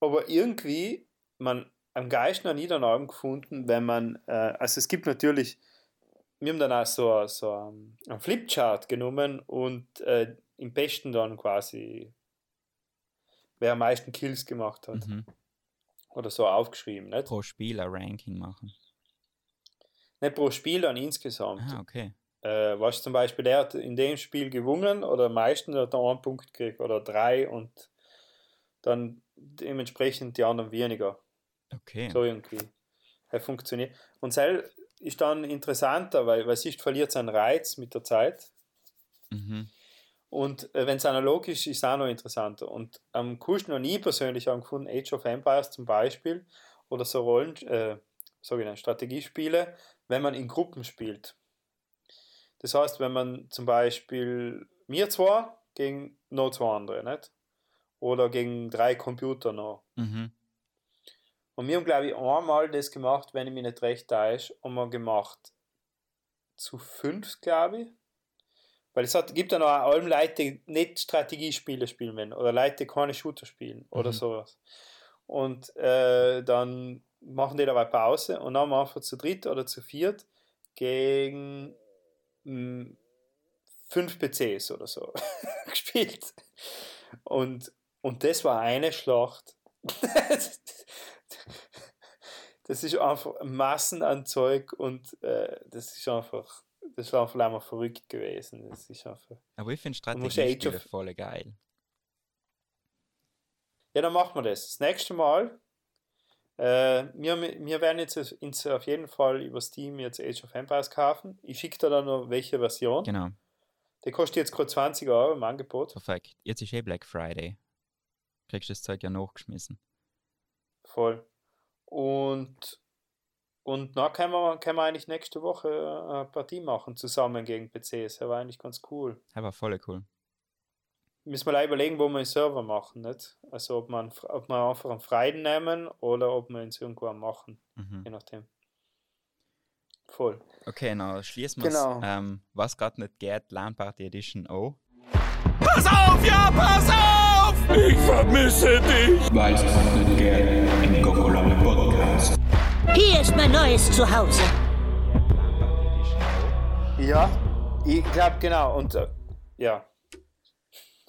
aber irgendwie, man am Geist noch nie daneben gefunden, wenn man, äh, also es gibt natürlich, wir haben dann auch so, so einen einen Flipchart genommen und äh, im Besten dann quasi, wer am meisten Kills gemacht hat. Mhm. Oder so aufgeschrieben. Nicht, Pro Spiel ein Ranking machen. Nicht pro Spiel, dann insgesamt. Ah, okay. Äh, was zum Beispiel, der hat in dem Spiel gewonnen oder am meisten hat er einen Punkt gekriegt oder drei und dann dementsprechend die anderen weniger. Okay. So irgendwie. Er funktioniert. Und Cell ist dann interessanter, weil, weil siehst, verliert seinen Reiz mit der Zeit. Mhm. Und äh, wenn es analog ist, ist es auch noch interessanter. Und am coolsten noch nie persönlich haben gefunden, Age of Empires zum Beispiel oder so Rollen, äh, sogenannte Strategiespiele, wenn man in Gruppen spielt. Das heißt, wenn man zum Beispiel mir zwar gegen noch zwei andere, nicht? Oder gegen drei Computer noch. Mhm. Und wir haben, glaube ich, einmal das gemacht, wenn ich mich nicht recht täusche, haben wir gemacht zu fünf, glaube ich. Weil es hat, gibt ja noch allem Leute, die nicht Strategiespiele spielen wollen oder Leute, die keine Shooter spielen oder Mhm. sowas. Und äh, dann machen die dabei Pause und dann haben wir einfach zu dritt oder zu viert gegen mh, fünf PCs oder so gespielt. Und, und das war eine Schlacht. das ist einfach Massen an Zeug und äh, das ist einfach, das war einfach einmal verrückt gewesen. Das ist einfach. Aber ich finde Strategiespiele of- voll geil. Ja, dann machen wir das. Das nächste Mal. Äh, wir, wir werden jetzt ins, auf jeden Fall über Steam jetzt Age of Empires kaufen. Ich schicke dir dann noch welche Version. Genau, Der kostet jetzt gerade 20 Euro im Angebot. perfekt. Jetzt ist eh Black Friday. Kriegst das Zeug ja nachgeschmissen. Voll. Und, und dann können wir, können wir eigentlich nächste Woche eine Partie machen, zusammen gegen PCs. Das war eigentlich ganz cool. Aber voll cool. Müssen wir leider überlegen, wo wir einen Server machen, nicht? Also ob man, ob wir einfach einen Freien nehmen oder ob wir uns irgendwo machen, Mhm. je nachdem. Voll. Okay, na schließen wir Genau. ähm, Was gerade nicht geht, LAN Party Edition auch. Pass auf, ja, pass auf! Ich vermisse dich! Weiß man nicht gern im Kokolore Podcast. Hier ist mein neues Zuhause. Ja, ich glaube genau. Und äh, ja.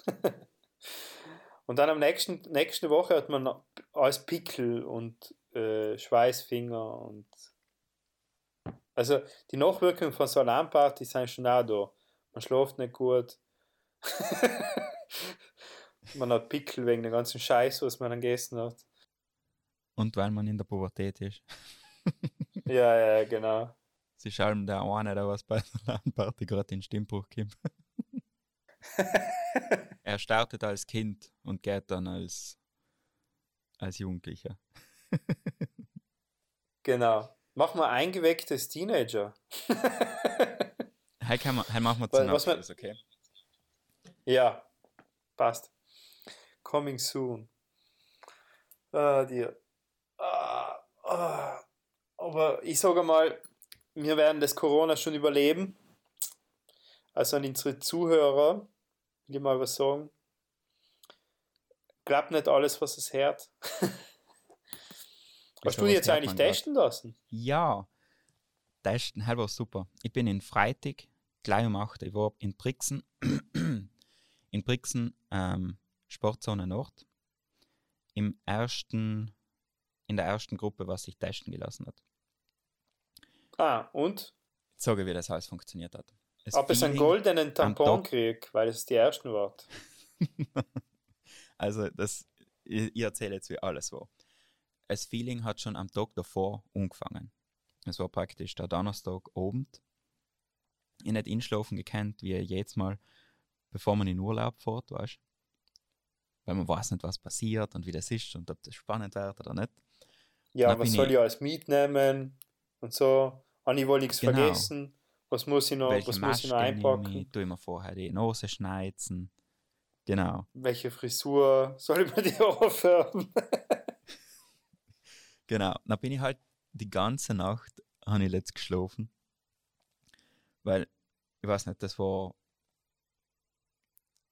und dann am nächsten nächste Woche hat man alles Pickel und äh, Schweißfinger und also die Nachwirkungen von so einer Alarmparty sind schon auch da. Man schläft nicht gut. man hat Pickel wegen dem ganzen Scheiß, was man dann gegessen hat. Und weil man in der Pubertät ist. Ja, ja, genau. Sie schalten der eine, der was bei der LAN-Party gerade in Stimmbruch kommt. er startet als Kind und geht dann als, als Jugendlicher. Genau. Mach mal eingewecktes Teenager. Heute, kann man, heute machen wir zum was Abschluss, okay? Ja, passt. Coming soon. Ah, dir. Ah, ah. Aber ich sage mal, wir werden das Corona schon überleben. Also an unsere Zuhörer will ich mal was sagen. Glaubt nicht alles, was es hört. Hast du dich jetzt eigentlich man grad? testen lassen? Ja, testen, halt war super. Ich bin in Freitag, gleich um 8 Uhr, ich war in Brixen, in Brixen, ähm, Sportzone Nord, im ersten, in der ersten Gruppe, was sich testen gelassen hat. Ah, und? Jetzt sage ich, wie das alles funktioniert hat. Das Ob es einen goldenen Tampon kriegt, weil es die ersten war. Also, das, ich, ich erzähle jetzt, wie alles war. Das Feeling hat schon am Tag davor angefangen. Es war praktisch der Donnerstag Abend. Ich nicht inschlafen gekannt, wie jedes Mal, bevor man in Urlaub fährt, weißt Weil man weiß nicht, was passiert und wie das ist und ob das spannend wird oder nicht. Ja, was soll ich- ich alles mitnehmen und so. Anni wollte nichts Genau. vergessen. Was muss ich noch, Welche was muss ich noch einpacken? ich, tue ich mir vorher die Nase schneizen. Genau. Welche Frisur soll ich mir die aufhören? Genau, dann bin ich halt die ganze Nacht, habe ich letzt geschlafen. Weil, ich weiß nicht, das war.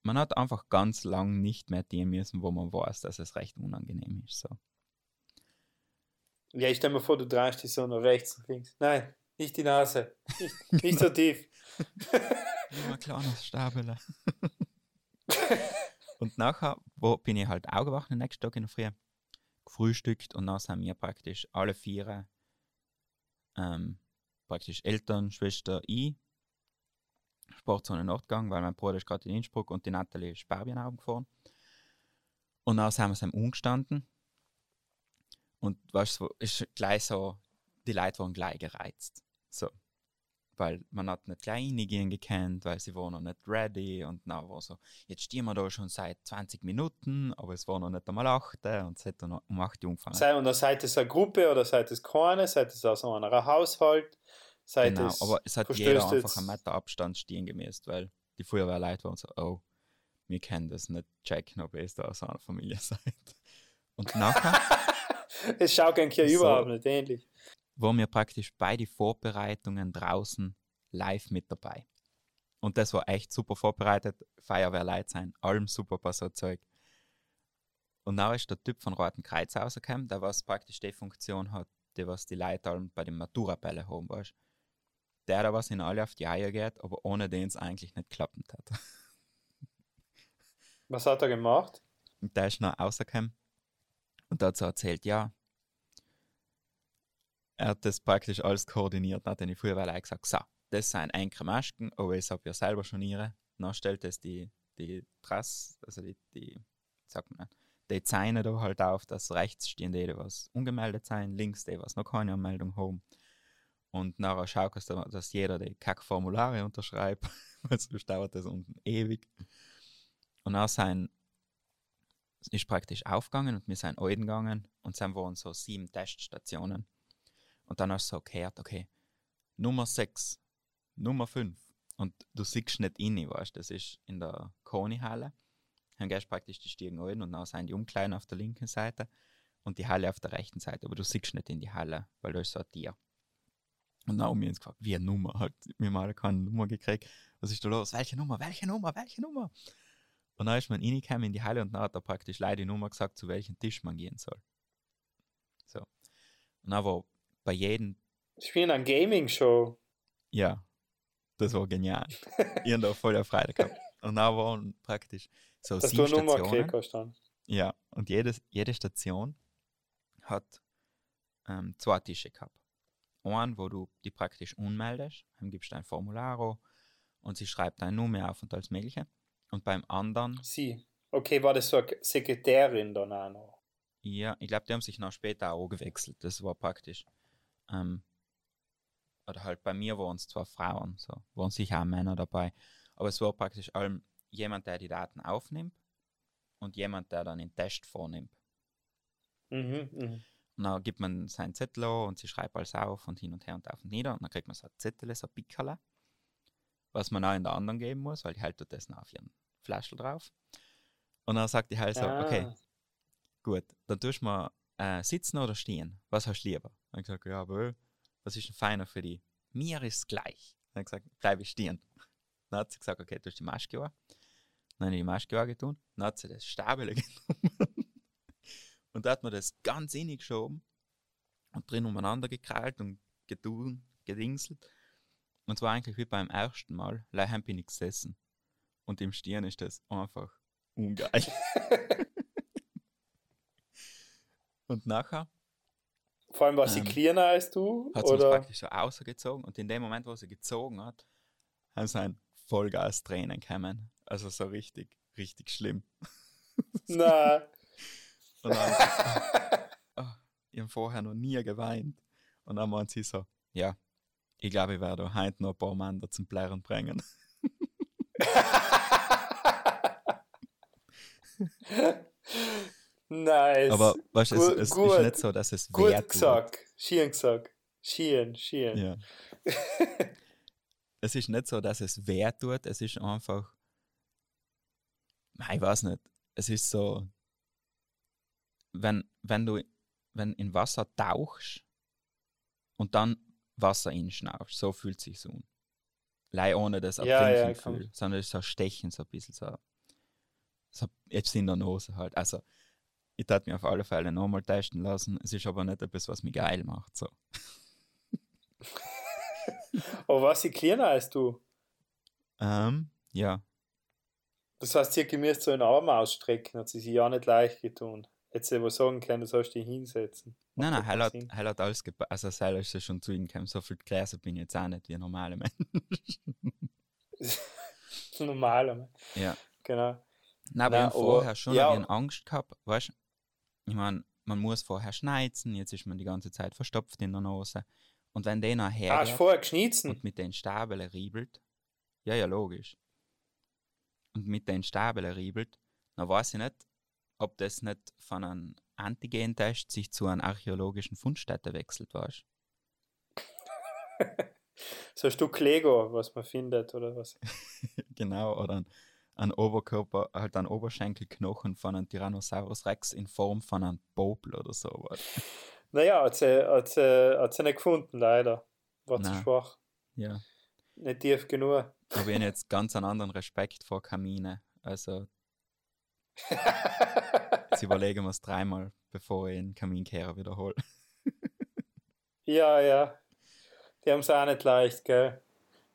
Man hat einfach ganz lang nicht mehr die müssen, wo man weiß, dass es recht unangenehm ist. So. Ja, ich stell mir vor, du drehst dich so nach rechts und links. Nein, nicht die Nase. Nicht, nicht so tief. Ein kleines Stabele. und nachher wo bin ich halt aufgewacht, den nächsten Tag in der Früh, gefrühstückt und dann sind wir praktisch alle vier, ähm, praktisch Eltern, Schwester, ich, Sportzone Nord gegangen, weil mein Bruder ist gerade in Innsbruck und die Natalie ist Sperbienaugen gefahren. Und dann sind wir so umgestanden und weißt du, ist gleich so, die Leute waren gleich gereizt. So weil man hat nicht gleich reingehen gekannt, weil sie waren noch nicht ready und dann war so, jetzt stehen wir da schon seit 20 Minuten, aber es war noch nicht einmal 8 und es hat dann um 8 Uhr angefangen. Sei, und dann seid es eine Gruppe oder seid es keine, seid es aus einem Haushalt, seid genau, es. aber es hat jeder einfach einen Meter Abstand stehen gemäßt, weil die Feuerwehrleute waren so, oh, wir können das nicht checken, ob ihr da aus einer Familie seid. Und nachher Es schaut eigentlich So. überhaupt nicht ähnlich. Waren wir praktisch bei den Vorbereitungen draußen live mit dabei. Und das war echt super vorbereitet. Feuerwehrleute sein, allem super bei so Zeug. Und dann ist der Typ von Roten Kreuz rausgekommen, der was praktisch die Funktion hat, die was die Leute allem bei den Maturabälle haben, weißt Der, der was in alle auf die Eier geht, aber ohne den es eigentlich nicht klappend hat. Was hat er gemacht? Und der ist noch rausgekommen und so erzählt, ja, er hat das praktisch alles koordiniert, dann hat er die Feuerwehrleute gesagt, so, das sind enkere Masken, aber ich habe ja selber schon ihre. Dann stellt es die, die Trass, also die, die, sagt man, die Zeine da halt auf, dass rechts stehen die, die was ungemeldet sein, links die, was noch keine Anmeldung haben. Und nachher schaut es, dass jeder die Kackformulare unterschreibt, weil sonst dauert das unten ewig. Und dann sind ist praktisch aufgegangen und wir sind gegangen und dann waren so sieben Teststationen. Und dann hast du so gehört, okay, Nummer 6, Nummer 5. Und du siehst nicht rein, weißt du, das ist in der Koni-Halle. Dann gehst du praktisch die Stiegen rein und dann sind die Umkleiden auf der linken Seite und die Halle auf der rechten Seite. Aber du siehst nicht in die Halle, weil da ist so ein Tier. Und dann haben wir uns gefragt, wie eine Nummer hat. Haben alle keine Nummer gekriegt. Was ist da los? Welche Nummer? Welche Nummer? Welche Nummer? Und dann ist man reingekommen in die Halle und dann hat er praktisch leider die Nummer gesagt, zu welchem Tisch man gehen soll. So. Und dann war bei jedem, Spielen eine Gaming-Show. ja, das war genial. ich habe da voll Freude gehabt. Und dann waren praktisch so Dass du sieben eine Nummer Stationen. Ja, und jedes, jede Station hat ähm, zwei Tische gehabt. Einen, wo du die praktisch unmeldest, dann gibst du ein Formularo und sie schreibt deine Nummer auf und alles Mögliche. Und beim anderen, Sie. Okay, war das so eine Sekretärin dann auch noch? ja, ich glaube, die haben sich noch später auch gewechselt. Das war praktisch. Ähm, oder halt bei mir waren es zwei Frauen, so waren sicher auch Männer dabei. Aber es war praktisch allem jemand, der die Daten aufnimmt und jemand, der dann den Test vornimmt. Mhm, mhm. Und dann gibt man seinen Zettel an und sie schreibt alles auf und hin und her und auf und nieder. Und dann kriegt man so ein Zettel, so ein Pickerle, was man auch in der anderen geben muss, weil die hält dort das auf ihren Flaschel drauf. Und dann sagt die halt so, Ah. okay, gut, dann tust du mal äh, sitzen oder stehen. Was hast du lieber? Hab ich gesagt, ja, aber was ist denn feiner für die? Mir ist gleich. Dann habe ich gesagt, bleib ich stehen. Dann hat sie gesagt, okay, du hast die Maske an. Dann habe ich die Maske angetan. Dann hat sie das Stabele genommen. Und da hat man das ganz innig geschoben und drin umeinander gekrallt und getun, gedingselt. Und zwar eigentlich wie beim ersten Mal. Leider bin ich gesessen. Und im Stirn ist das einfach ungeil. und nachher Vor allem war sie Ähm, cleaner als du? hat sie uns oder? praktisch so ausgezogen und in dem Moment, wo sie gezogen hat, haben sie ein Vollgas-Tränen gekommen. Also so richtig, richtig schlimm. Nein. Und dann, oh, ich habe vorher noch nie geweint. Und dann meint sie so, ja, ich glaube, ich werde heute noch ein paar Männer zum Blären bringen. nice. Aber weißt du, es, es gut- ist nicht so, dass es Gut wert gesagt. Schön gesagt. Schön, schön. Ja. es ist nicht so, dass es weh tut, es ist einfach, Nein, ich weiß nicht, es ist so, wenn, wenn du wenn in Wasser tauchst und dann Wasser inschnaufst, so fühlt sich so an. Lei ohne das Ja, ja, Ertrinken-Gefühl, sondern es ist so Stechen, so ein bisschen so, so jetzt in der Nase halt. Also, ich tat mir auf alle Fälle nochmal testen lassen. Es ist aber nicht etwas, was mich geil macht. So. Aber war sie cleaner als du? Ähm, ja, Das heißt, sie gemäß so einen Arm ausstrecken, hat sie sich ja nicht leicht getan. Hätte sie aber sagen können, du sollst dich hinsetzen. Nein, nein, Heil doch hat. Heil hat alles gepasst. Also, Heil ist ja schon zu ihm gekommen. So viel Gräser bin ich jetzt auch nicht wie ein normaler Mensch. Normal. ja. Genau. Nein, aber Nein, ich habe vorher schon ja. Angst gehabt. Weißt du, ich meine, man muss vorher schneizen. Jetzt ist man die ganze Zeit verstopft in der Nase. Und wenn der nachher Ah, hast vorher geschnitzen? und mit den Stabeln riebelt, ja, ja, logisch. Und mit den Stabeln riebelt, dann weiß ich nicht, ob das nicht von einem Antigentest sich zu einer archäologischen Fundstätte wechselt, weißt du? So ein Stück Lego, was man findet, oder was? genau, oder ein, ein Oberkörper, halt ein Oberschenkelknochen von einem Tyrannosaurus Rex in Form von einem Popel oder so. weißt du? Naja, hat sie, hat, sie, hat sie nicht gefunden, leider. War zu Nein. schwach. Ja. Nicht tief genug. Aber ich habe jetzt ganz einen anderen Respekt vor Kamine. Also, jetzt überlegen wir es dreimal, bevor ich den Kaminkehrer wiederhole. ja, ja. Die haben es auch nicht leicht, gell?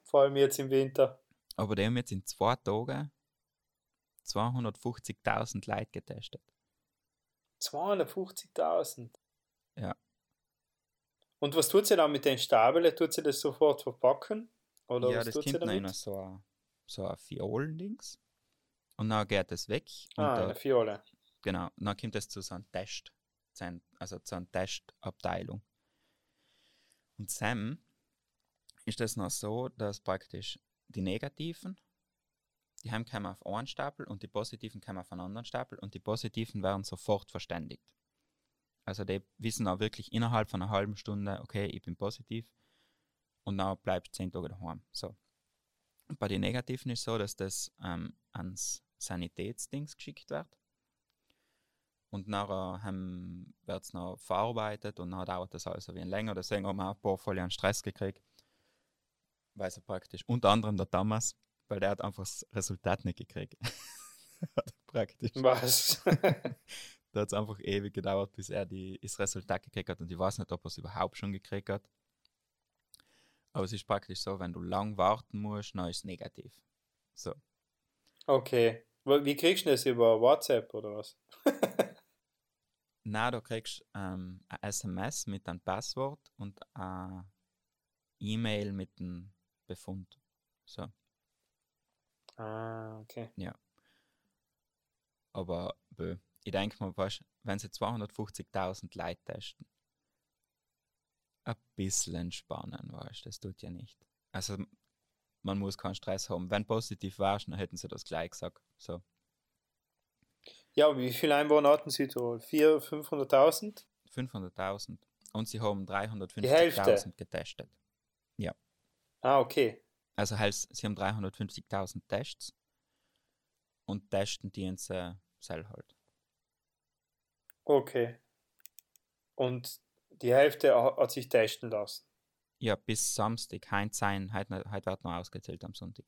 Vor allem jetzt im Winter. Aber die haben jetzt in zwei Tagen 250.000 Leute getestet. 250.000. Ja. Und was tut sie dann mit den Stabeln? Tut sie das sofort verpacken? Oder ja, was das tut sie kommt noch in so ein, so ein Fiolendings. Und dann geht es weg. Ah, der- eine Fiole. Genau, und dann kommt es zu so einem Test, also zu einer Testabteilung. Und Sam ist das noch so, dass praktisch die Negativen, die haben auf einen Stapel und die Positiven kommen auf einen anderen Stapel und die Positiven werden sofort verständigt. Also die wissen auch wirklich innerhalb von einer halben Stunde, okay, ich bin positiv und dann bleibst zehn Tage daheim. So. Bei den Negativen ist so, dass das ähm, ans Sanitätsdings geschickt wird. Und nachher wird es noch verarbeitet und dann dauert das also wie ein länger. Deswegen haben wir auch ein paar voll an Stress gekriegt. Weil so praktisch, unter anderem der Thomas, weil der hat einfach das Resultat nicht gekriegt. praktisch. Was? da hat es einfach ewig gedauert, bis er die, das Resultat gekriegt hat. Und ich weiß nicht, ob er es überhaupt schon gekriegt hat. Aber es ist praktisch so, wenn du lang warten musst, dann ist es negativ. So. Okay. Wie kriegst du das über WhatsApp oder was? Na, du kriegst ähm, ein SMS mit einem Passwort und eine E-Mail mit einem Befund. So. Ah, okay. Ja. Aber bö, ich denke mal, weißt, wenn sie 250.000 Leute testen, ein bisschen entspannen, weißt das tut ja nicht. Also, man muss keinen Stress haben. Wenn positiv warst, dann hätten sie das gleich gesagt. So. Ja, wie viele Einwohner hatten Südtirol? 400.000, 500.000? 500.000. Und sie haben 350.000 getestet. Ja. Ah, okay. Also heißt, sie haben 350.000 Tests und testen die ins äh, Cell halt. Okay. Und die Hälfte hat sich testen lassen? Ja, bis Samstag. Heute, sein, heute, heute wird noch ausgezählt am Sonntag.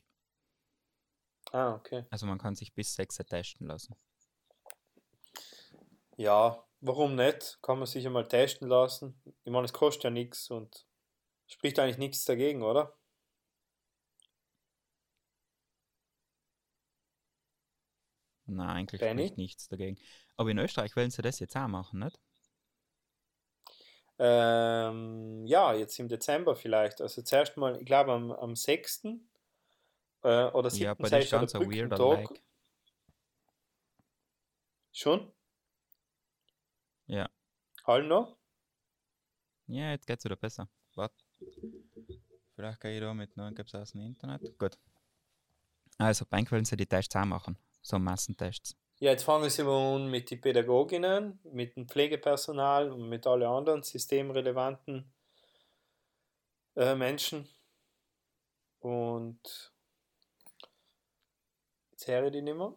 Ah, okay. Also man kann sich bis 6 testen lassen. Ja, warum nicht? Kann man sich einmal testen lassen. Ich meine, es kostet ja nichts und spricht eigentlich nichts dagegen, oder? Nein, eigentlich Benny? spricht nichts dagegen. Aber in Österreich wollen sie das jetzt auch machen, nicht? Ähm, ja, jetzt im Dezember vielleicht. Also zuerst mal, ich glaube am, am 6. Äh, oder 7. Ja, aber das ist schon ganz ein weirder. Like. Schon? Ja. Allen noch? Ja, jetzt geht's wieder besser. Warte. Vielleicht kann ich da mit neuen Gaps aus dem Internet. Gut. Also, Bank wollen sie die Tests auch machen. So Massentests. Ja, jetzt fangen sie mal an mit den Pädagoginnen, mit dem Pflegepersonal und mit allen anderen systemrelevanten äh, Menschen. Und jetzt höre ich die nicht mehr.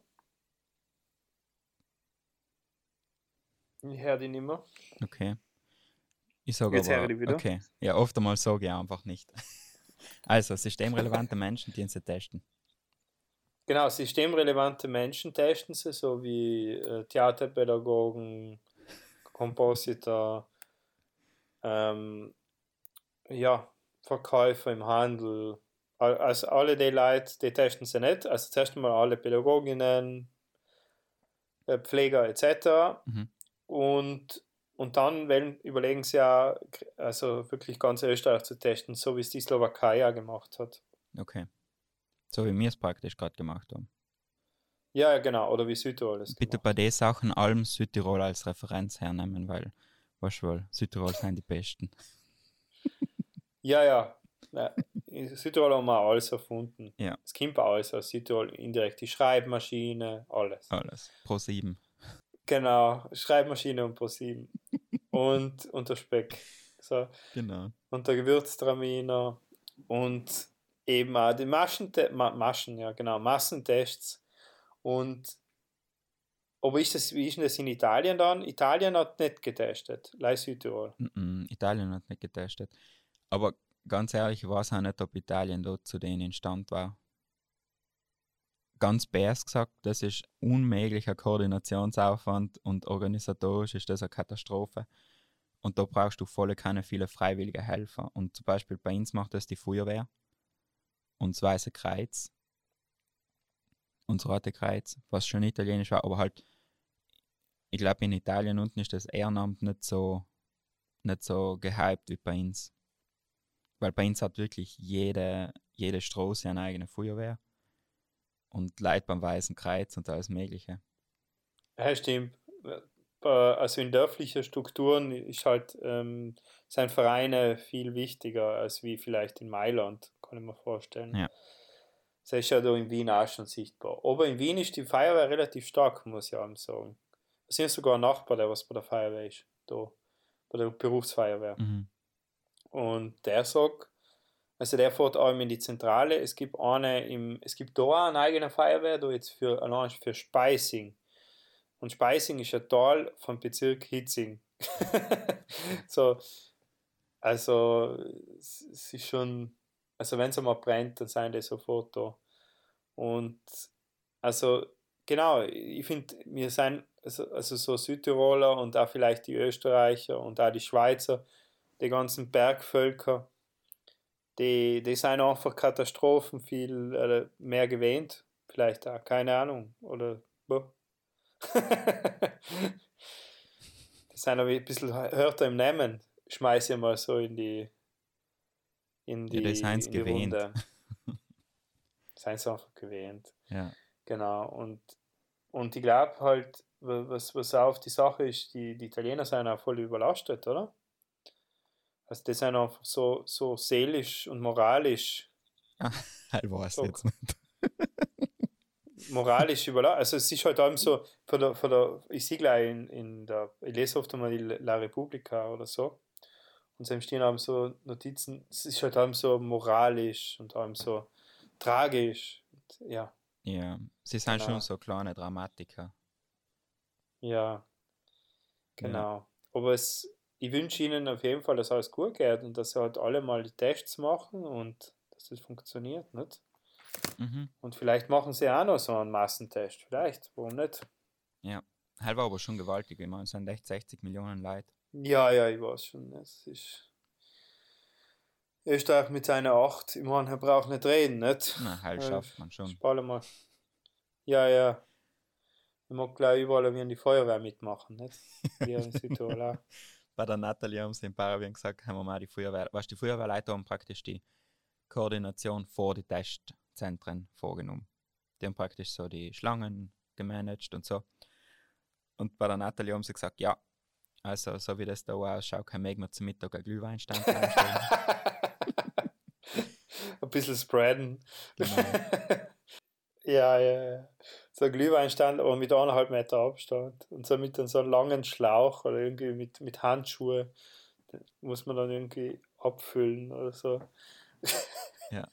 Ich höre die nicht mehr. Okay. Ich sage Jetzt höre aber, ich wieder. okay. Ja, oft einmal sage ich einfach nicht. Also, systemrelevante Menschen, die sie testen. Genau, systemrelevante Menschen testen sie, so wie äh, Theaterpädagogen, Kompositor, ähm, ja, Verkäufer im Handel. Al- Also alle die Leute, die testen sie nicht. Also testen mal alle Pädagoginnen, äh, Pfleger etc. Mhm. Und, und dann wählen, überlegen sie ja, also wirklich ganz Österreich zu testen, so wie es die Slowakei ja gemacht hat. Okay. So wie wir es praktisch gerade gemacht haben. Ja, ja, genau, oder wie Südtirol es Bitte bei den Sachen allem Südtirol als Referenz hernehmen, weil, weißt du wohl, Südtirol sind die Besten. Ja, ja. ja. In Südtirol haben wir alles erfunden. Ja. Es kommt alles aus Südtirol, indirekt die Schreibmaschine, alles. Alles. Pro 7. Genau, Schreibmaschine und ProSieben. und, und der Speck. So. Genau. Und der Gewürztraminer und eben auch die Maschente Ma Maschen, ja genau, Massentests. Und aber ist das, wie ist das in Italien dann? Italien hat nicht getestet, Leih Südtirol. Mm-mm, Italien hat nicht getestet. Aber ganz ehrlich, ich weiß auch nicht, ob Italien dort zu denen in Stand war. Ganz bärs gesagt, das ist unmöglicher Koordinationsaufwand und organisatorisch ist das eine Katastrophe. Und da brauchst du volle keine viele freiwillige Helfer. Und zum Beispiel bei uns macht das die Feuerwehr und das Weiße Kreuz und das Rote Kreuz, was schon italienisch war, aber halt, ich glaube in Italien unten ist das Ehrenamt nicht so, nicht so gehypt wie bei uns. Weil bei uns hat wirklich jede, jede Straße eine eigene Feuerwehr und Leute beim Weißen Kreuz und alles Mögliche. Ja, stimmt. Äh, Also in dörflichen Strukturen ist halt, ähm, sind Vereine viel wichtiger als wie vielleicht in Mailand, kann ich mir vorstellen. Ja. Das ist ja da in Wien auch schon sichtbar. Aber in Wien ist die Feuerwehr relativ stark, muss ich auch sagen. Wir sind sogar ein Nachbar, der was bei der Feuerwehr ist, da, bei der Berufsfeuerwehr. Mhm. Und der sagt, Also der fährt auch in die Zentrale. Es gibt eine im, es gibt da eine eigene Feuerwehr, da jetzt für allein für Speising. Und Speising ist ein Tal vom Bezirk Hitzing. so, also es es ist schon, also wenn es einmal brennt, dann sind die sofort da. Und also genau, ich finde, wir sind also, so Südtiroler und auch vielleicht die Österreicher und auch die Schweizer, die ganzen Bergvölker, die, die sind einfach Katastrophen viel äh, mehr gewähnt. Vielleicht auch, keine Ahnung. Oder boah. die sind aber ein bisschen härter im Namen. Schmeiß ich mal so in die in die, Ja, in die gewähnt. Runde. Seien sie einfach gewähnt. Ja. Genau. Und, und ich glaube halt, wa- was, was auch die Sache ist, die, die Italiener sind auch voll überlastet, oder? Also die sind einfach so, so seelisch und moralisch, Ich weiß So. jetzt nicht. moralisch überlastet. Also es ist halt allem so, von der, von der, ich sehe gleich in, in der, ich lese oft einmal die La Repubblica oder so, und so stehen allem so Notizen, es ist halt allem so moralisch und allem so tragisch. Und, ja, Ja, sie sind Genau. schon so kleine Dramatiker. Ja, genau. Aber es, ich wünsche Ihnen auf jeden Fall, dass alles gut geht und dass Sie halt alle mal die Tests machen und dass das funktioniert, nicht? Mhm. Und vielleicht machen Sie auch noch so einen Massentest, vielleicht, warum nicht? Ja. Halt war aber schon gewaltig. Ich meine, es sind echt 60 Millionen Leute. Ja, ja, ich weiß schon, es ist Österreich mit seiner Acht, ich meine, er braucht nicht reden, nicht? Na, halt Äh, schafft man schon. Spalle mal. Ja, ja. Ich mag gleich überall wie in die Feuerwehr mitmachen, nicht? Hier in Südtirol auch. Bei der Natalie haben sie in Paravien gesagt, haben wir mal die Feuerwehr, was die Feuerwehrleiter haben praktisch die Koordination vor die Testzentren vorgenommen. Die haben praktisch so die Schlangen gemanagt und so. Und bei der Natalie haben sie gesagt, ja, also so wie das da ausschaut, kann man zum Mittag einen Glühweinstand. Ein bisschen spreaden. Genau. ja, ja, ja. So ein Glühweinstand, aber mit eineinhalb Meter Abstand. Und so mit so einem langen Schlauch oder irgendwie mit, mit Handschuhe. Den muss man dann irgendwie abfüllen oder so. Ja.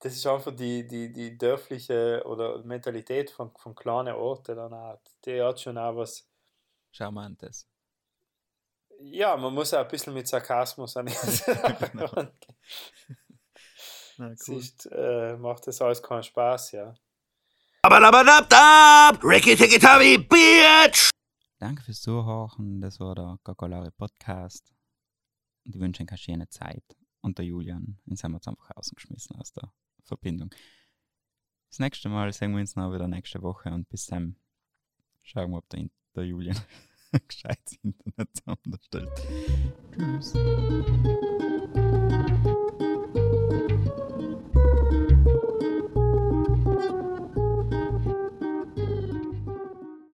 Das ist einfach die, die, die dörfliche oder Mentalität von, von kleinen Orten dann auch. Die hat schon auch was. Charmantes. Ja, man muss auch ein bisschen mit Sarkasmus an die Genau. Na, Sonst äh, macht das alles keinen Spaß, ja. Abadabadabdab! Ricky Ticky Tavi, Bitch! Danke fürs Zuhören. Das war der Kakolare Podcast. Und ich wünsche euch eine schöne Zeit. Und der Julian, den haben wir jetzt einfach rausgeschmissen aus der Verbindung. Das nächste Mal sehen wir uns noch wieder nächste Woche und bis dann schauen wir, ob der, der Julian gescheites Internet zusammenstellt. Tschüss.